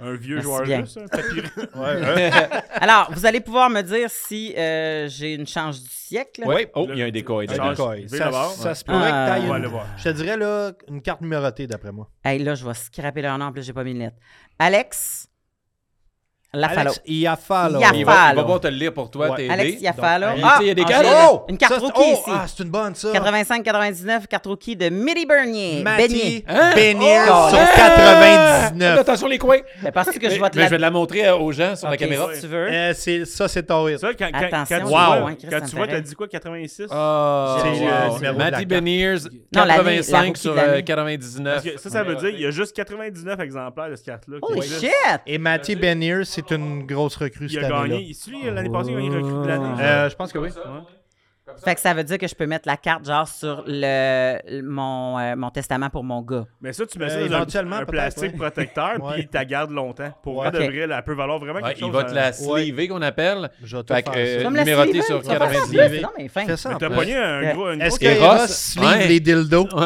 Un vieux Merci joueur bien. russe, un. Ouais, hein? Alors, vous allez pouvoir me dire si euh, j'ai une chance du siècle. Oui. Oh, il y a un décoil. Change. Ça, ça Ouais. se pourrait Ah, que une- aller voir. Je te dirais là, une carte numérotée d'après moi. Hey, là, je vais scraper leur nom, en plus, j'ai pas mis de lettres. Alex Lafalo. Alex Iafalo. Il va, il va pas te le lire pour toi, Ouais. t'aider. Alex Iafalo. Donc, Ah, il y a des ah, cartes. Oh! Une carte Ça, rookie oh! ici. Ah, c'est une bonne, ça. 85-99, carte rookie de Mitty Bernier. Matty Beignet. Hein? Oh! sur Hein? 99. Attention les coins. Mais penses-tu que je Mais- vais te mais la... je vais la montrer euh, aux gens sur la caméra. si tu veux. Euh, c'est- ça, c'est ton hit. Ça, quand, quand, Attention, quand Wow. vois, quand tu me vois, t'as dit quoi, 86? Ah, C'est wow. le numéro de la Matty carte. Beniers, Non, l'année, la 85 rookie sur de l'année. euh, 99. Parce que ça, ça veut dire qu'il y a juste 99 exemplaires de cette carte-là. Holy shit! Et Matty Benir, c'est une grosse recrue Il cette a année-là. gagné. Ici, l'année passée, il a gagné le recrue de l'année? Euh, je pense que oui. Ouais. Fait que ça veut dire que je peux mettre la carte genre sur le, le- mon, euh, mon testament pour mon gars. Mais ça, tu mets Euh, ça dans un- éventuellement, un, plastique ouais. protecteur, Ouais. puis tu la gardes longtemps. Pour Ouais. vrai de elle peut valoir vraiment Ouais, quelque il chose. va te euh, la sliver qu'on appelle. Je vais te Fait que, faire euh, ça. Numéroté sur tu vas faire ça en 99. plus, Non, mais fin. Fais ça T'as pogné un gros, Est-ce que Ross les dildos?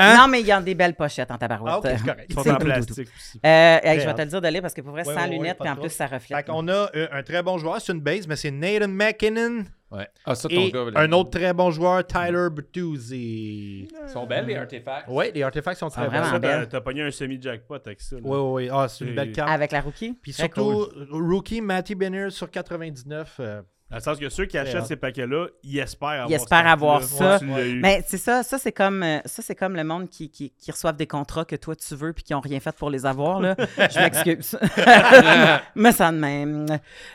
Hein? Non, mais il y a des belles pochettes en tabarouette. Ah, c'est correct. Ils sont en plastique aussi. Je vais te le dire d'aller parce que pour vrai, sans lunettes, puis en de plus, ça Fait reflète. qu'on a un très bon joueur, c'est une base, mais c'est Nathan McKinnon. Ouais. Ah, ça, ton Et gars. un autre très bon joueur, Tyler Bertuzzi. Ils sont belles, les artefacts. Oui, les artefacts sont Ah, très bons. Ça, t'as t'as pogné un semi-jackpot avec ça. là. Oui, oui, oui. Ah, c'est une belle carte. Avec la rookie? Puis surtout, cool. rookie Matty Benner sur 99. euh, Dans le sens que ceux qui achètent ces paquets-là, ils espèrent avoir Ils espèrent avoir ça. Mais c'est ça, ça c'est comme euh, ça c'est comme le monde qui, qui, qui reçoivent des contrats que toi tu veux puis qui ont rien fait pour les avoir là. Je m'excuse. Mais ça de même.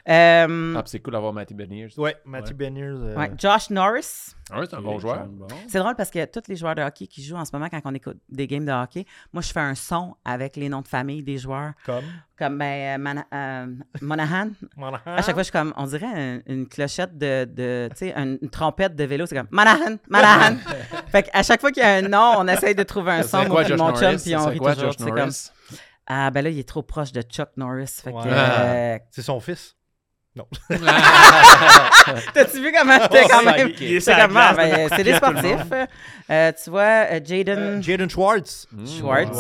Euh, Ah, puis c'est cool d'avoir Matty Beniers. ouais, Matty Benner. euh, ouais, Josh Norris. Ah, c'est un bon joueur. Bon. C'est drôle parce que tous les joueurs de hockey qui jouent en ce moment quand on écoute des games de hockey, moi je fais un son avec les noms de famille des joueurs Comme? comme ben, euh, euh, Monahan. Voilà. À chaque fois je suis comme on dirait un- une clochette de, de tu sais une, une trompette de vélo, c'est comme Monahan, Monahan. fait à chaque fois qu'il y a un nom, on essaye de trouver un son moi, mon chum puis on rit quoi, toujours, c'est comme? Ah, ben là, il est trop proche de Chuck Norris. Fait que, euh, C'est son fils? Non. T'as-tu vu comment j'étais quand Oh, même? il- il est J'étais sur la comme, ah, ben, c'est des sportifs. Euh, tu vois, euh, Jaden Euh, Jaden Schwartz. Schwartz.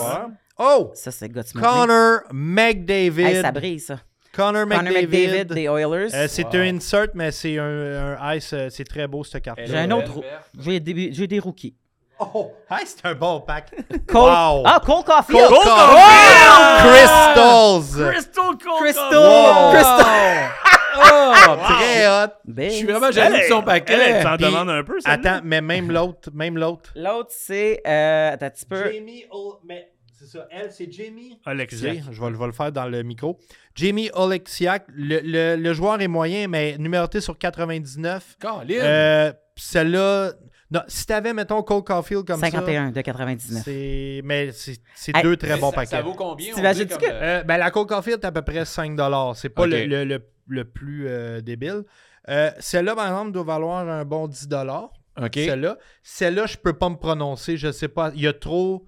Oh! Ça, c'est le gars de Smith. Connor McDavid. Hey, ça brise, ça. Connor McDavid. McDavid des Oilers. Euh, c'est un insert, mais c'est un, un ice. euh, c'est très beau, cette carte. J'ai un autre. J'ai des, j'ai des rookies. Oh, hey, c'est un bon pack. Cole. Wow. Ah, Cole Caulfield. Cole Crystals. Crystal Cold Crystal. Wow. Crystal. Oh, Très hot. Ben, Je suis vraiment jaloux de son paquet. elle, elle s'en Puis, demande un peu, ça. Attends, mais même l'autre, même l'autre. L'autre, c'est. Euh, attends un petit peu. Jamie, Ol- mais c'est ça, elle, c'est Jamie. Excusez, je vais, le- je vais le faire dans le micro. Jamie Oleksiak, le, le- le joueur est moyen, mais numéroté sur 99. Colin. Euh, Celle-là, non, si t'avais, mettons, Cole Caulfield comme 51 de ça, 99. c'est, mais c'est, deux très bons ça, paquets. Ça vaut combien? que- euh, ben, la Cole Caulfield est à peu près 5 C'est pas Ok. le, le- le- le plus euh, débile. Euh, celle-là, par exemple, doit valoir un bon 10 OK. Celle-là. Celle-là, je peux pas me prononcer. Je sais pas. Il y a trop.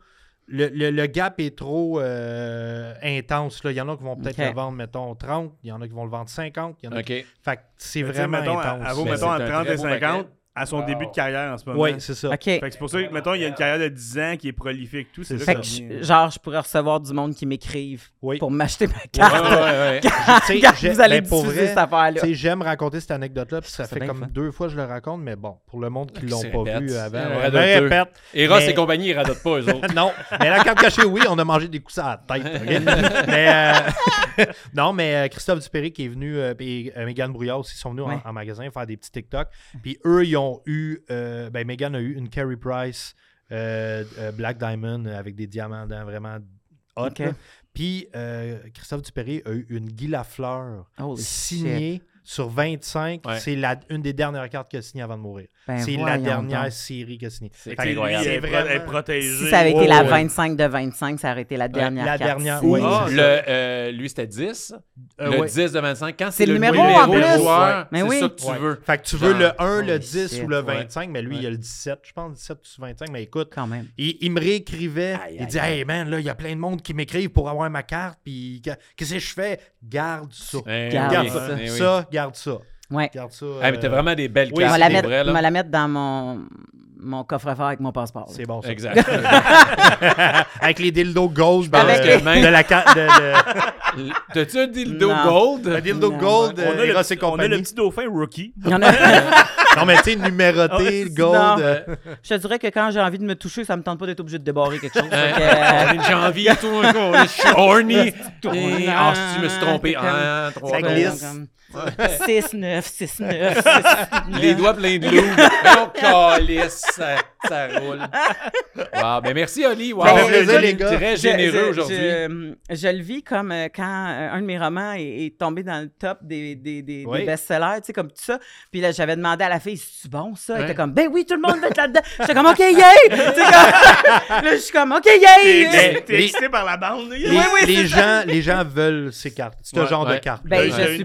Le, le- le gap est trop euh, intense. Là. Il y en a qui vont peut-être le vendre, mettons, 30. Il y en a qui vont le vendre 50. Il y en a qui- OK. Fait que c'est vraiment mettons, intense. Elle vaut, Mais mettons, un 30 très et beau 50 paquet. À son Wow. début de carrière en ce moment. Oui, c'est ça. OK. Fait que c'est pour ça que, mettons, il y a une carrière de 10 ans qui est prolifique, tout. C'est C'est là Fait que que, ça je- genre, je pourrais recevoir du monde qui m'écrive Oui. pour m'acheter ma carte. ouais, ouais. Quand vous allez ben, pour diffuser vrai, cette affaire-là. Tu sais, J'aime raconter cette anecdote-là, puis ça Ça fait comme deux fois que je le raconte, mais bon, pour le monde qui Qui l'ont se pas répète. vu avant, Ouais, ouais, répète. Et Ross Mais- et compagnie, ils radotent pas, eux autres. non, mais la carte cachée, oui, on a mangé des coups à la tête. mais euh, non, mais euh, Christophe Dupéry qui est venu, et euh, Megan Brouillard aussi sont venus en, magasin faire des petits TikTok. Puis eux, ils ont eu, euh, ben Megan a eu une Carey Price euh, euh, Black Diamond avec des diamants dedans, vraiment hot. Puis euh, Christophe Dupéry a eu une Guy Lafleur Holy signée sur 25. Ouais. C'est la- une des dernières cartes qu'il a signées avant de mourir. Ben, c'est la dernière donc. série qu'il a signée. C'est Fait que Lui, incroyable. est, vraiment- est protégé. Si ça avait été Ouais, la ouais. 25 de 25, ça aurait été la dernière la carte. dernière, oui. Le, euh, lui, c'était 10. Euh, le ouais. 10 de 25. Quand C'est c'est le le numéro, numéro, en joueur, Mais c'est oui. ça que tu Ouais. veux. Fait que tu veux le 1, le holy 10 shit. ou le Ouais. 25, mais lui, il y a le 17, je pense, 17 ou 25. Mais écoute, Quand même. il, il me réécrivait. Aïe, il dit. Hey man, là, il y a plein de monde qui m'écrivent pour avoir ma carte. Puis que- qu'est-ce que je fais? Garde ça. Eh Garde ça. Garde ça. Ouais. Garde ça. Ah, mais t'as euh, vraiment des belles oui, On va cartes, la mettre, la dans mon, mon coffre-fort avec mon passeport. C'est bon ça. Exact. Avec les dildos gold de, Avec les- de la carte. De, de- T'as-tu un dildo Non. gold? le dildo Non. gold, On a, euh, le, et on a le petit dauphin rookie. Il y en a- Non, mais tu sais, numéroté, Non. gold. euh, je te dirais que quand j'ai envie de me toucher, ça me tente pas d'être obligé de débarrer quelque chose. Fait que, euh, On est tout un. Je horny. Ah, si tu me suis trompé. Ah, trois Ça gold. Glisse. 6, 9, 6, 9, 6, Les doigts pleins de loup. Calice, ça, ça roule. Wow, ben merci, Oli. Wow, Ça fait plaisir, Très les gars. Très généreux Je- aujourd'hui. Je, je le vis comme euh, quand euh, un de mes romans est, est tombé dans le top des, des, des, des Oui. best-sellers, tu sais, comme tout ça. Puis là, j'avais demandé à la fille, c'est bon ça? Elle Ouais. était comme, ben oui, tout le monde va être là-dedans. J'étais comme, OK, yay! Comme- là, je suis comme, OK, yay! T'es les- excité par la bande. Les, Oui, oui, les c'est gens, les gens veulent ces cartes. Ce Ouais, genre de cartes. Ben, Ouais, je suis une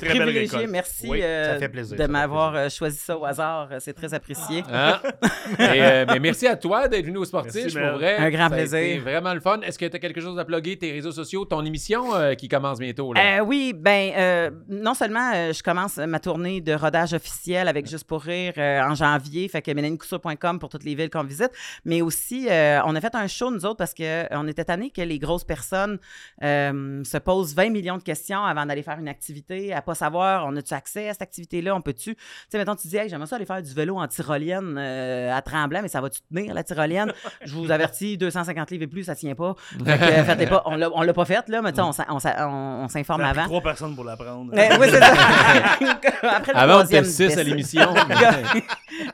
Merci Oui, euh, ça fait plaisir, de m'avoir euh, choisi ça au hasard. Euh, C'est très apprécié. Et, euh, ben, merci à toi d'être venu au Sportif. Pour vrai. Un grand Ça a plaisir. été vraiment le fun. Est-ce que tu as quelque chose à plugger, tes réseaux sociaux, ton émission euh, qui commence bientôt? Là? Euh, oui, ben euh, non seulement euh, je commence ma tournée de rodage officiel avec Juste pour rire euh, en janvier, fait que mélaniecoussour.com pour toutes les villes qu'on visite, mais aussi euh, on a fait un show nous autres parce que euh, on était tannés que les grosses personnes euh, se posent 20 millions de questions avant d'aller faire une activité, à pas savoir on a-tu accès à cette activité-là, on peut-tu, tu sais mettons tu dis hey, j'aimerais ça aller faire du vélo en tyrolienne euh, à Tremblant, mais ça va-tu tenir la tyrolienne? Je vous avertis 250 livres et plus ça tient pas. Fait que, euh, faites-les pas, on l'a on l'a pas fait là, mais tu sais on s'in- on s'in- on- on s'informe Ça a pris avant. trois personnes pour l'apprendre. Eh oui, c'est ça. Après le Avant, on était troisième 6 à l'émission.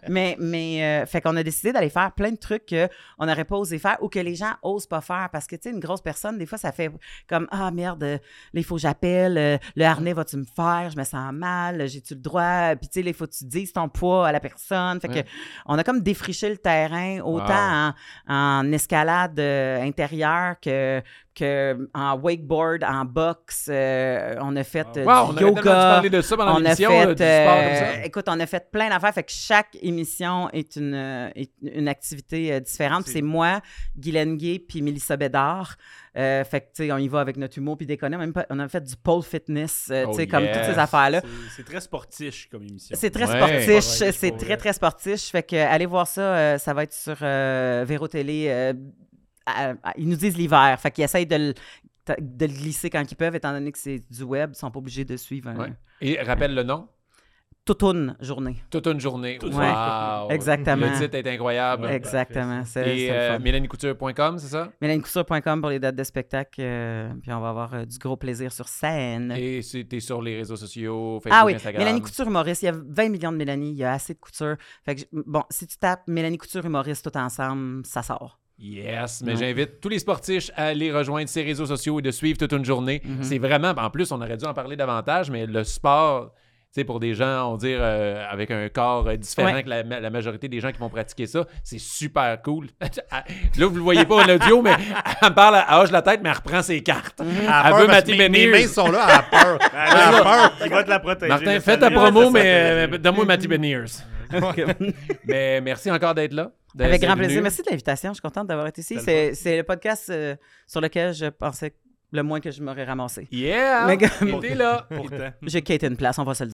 mais mais euh, fait qu'on a décidé d'aller faire plein de trucs qu'on n'aurait pas osé faire ou que les gens osent pas faire parce que tu sais une grosse personne des fois ça fait comme ah merde euh, là il faut que j'appelle euh, le harnais vas-tu me faire? Je me sens mal j'ai tu le droit? Puis tu sais il faut que tu dises ton poids à la personne. Fait Ouais. que on a comme défriché le terrain autant en, en escalade euh, intérieure que que en wakeboard, en boxe, euh, on a fait euh, Wow, on du dû yoga. de ça pendant On a fait, là, du sport comme euh, ça. écoute, on a fait plein d'affaires. Fait que chaque émission est une, euh, est une activité euh, différente. C'est- moi, Guylaine Gay, puis Mélissa Bédard. Euh, fait que, tu sais, on y va avec notre humour, puis déconner. Même pas- on a fait du pole fitness, euh, tu Oh sais, comme toutes ces affaires-là. C'est- très sportif comme émission. C'est très Ouais. sportif, c'est très, très sportif. Fait que euh, allez voir ça, euh, ça va être sur euh, Véro Télé. Euh, à- à- ils nous disent l'hiver. Fait qu'ils essayent de le, de le glisser quand ils peuvent, étant donné que c'est du web. Ils sont pas obligés de suivre un, Ouais. Et rappelle le nom? toute une journée. Toute une journée. Toute- Wow. Exactement. Le titre est incroyable. Exactement. C'est Et euh, fun. mélaniecouture.com, c'est ça? MélanieCouture.com pour les dates de spectacle. euh, puis on va avoir euh, du gros plaisir sur scène. Et c'était sur les réseaux sociaux, Facebook, Ah oui, Instagram. Mélanie Couture humoriste. Il y a 20 millions de Mélanie. Il y a assez de couture. Fait que, bon, si tu tapes Mélanie Couture humoriste tout ensemble, ça sort. Yes, mais j'invite tous les sportifs à aller rejoindre ces réseaux sociaux et de suivre toute une journée. Mhm. C'est vraiment, en plus, on aurait dû en parler davantage, mais le sport, tu sais, pour des gens, on va dire, euh, avec un corps euh, différent Ouais. que la, la majorité des gens qui vont pratiquer ça, c'est super cool. Là, vous le voyez pas en audio, mais elle me parle, elle hoche la tête, mais elle reprend ses cartes. Elle a Elle peur veut que mes, mains sont là, elle a peur. Elle a peur. Il va te la protéger. Martin, fais ta promo, mais euh, donne-moi Matty Beniers. mais merci encore d'être là. Avec grand venu. plaisir. Merci de l'invitation. Je suis contente d'avoir été ici. C'est le podcast euh, sur lequel je pensais le moins que je m'aurais ramassé. Yeah! Mais- était là. Pourtant. J'ai quitté une place, on va se le dire.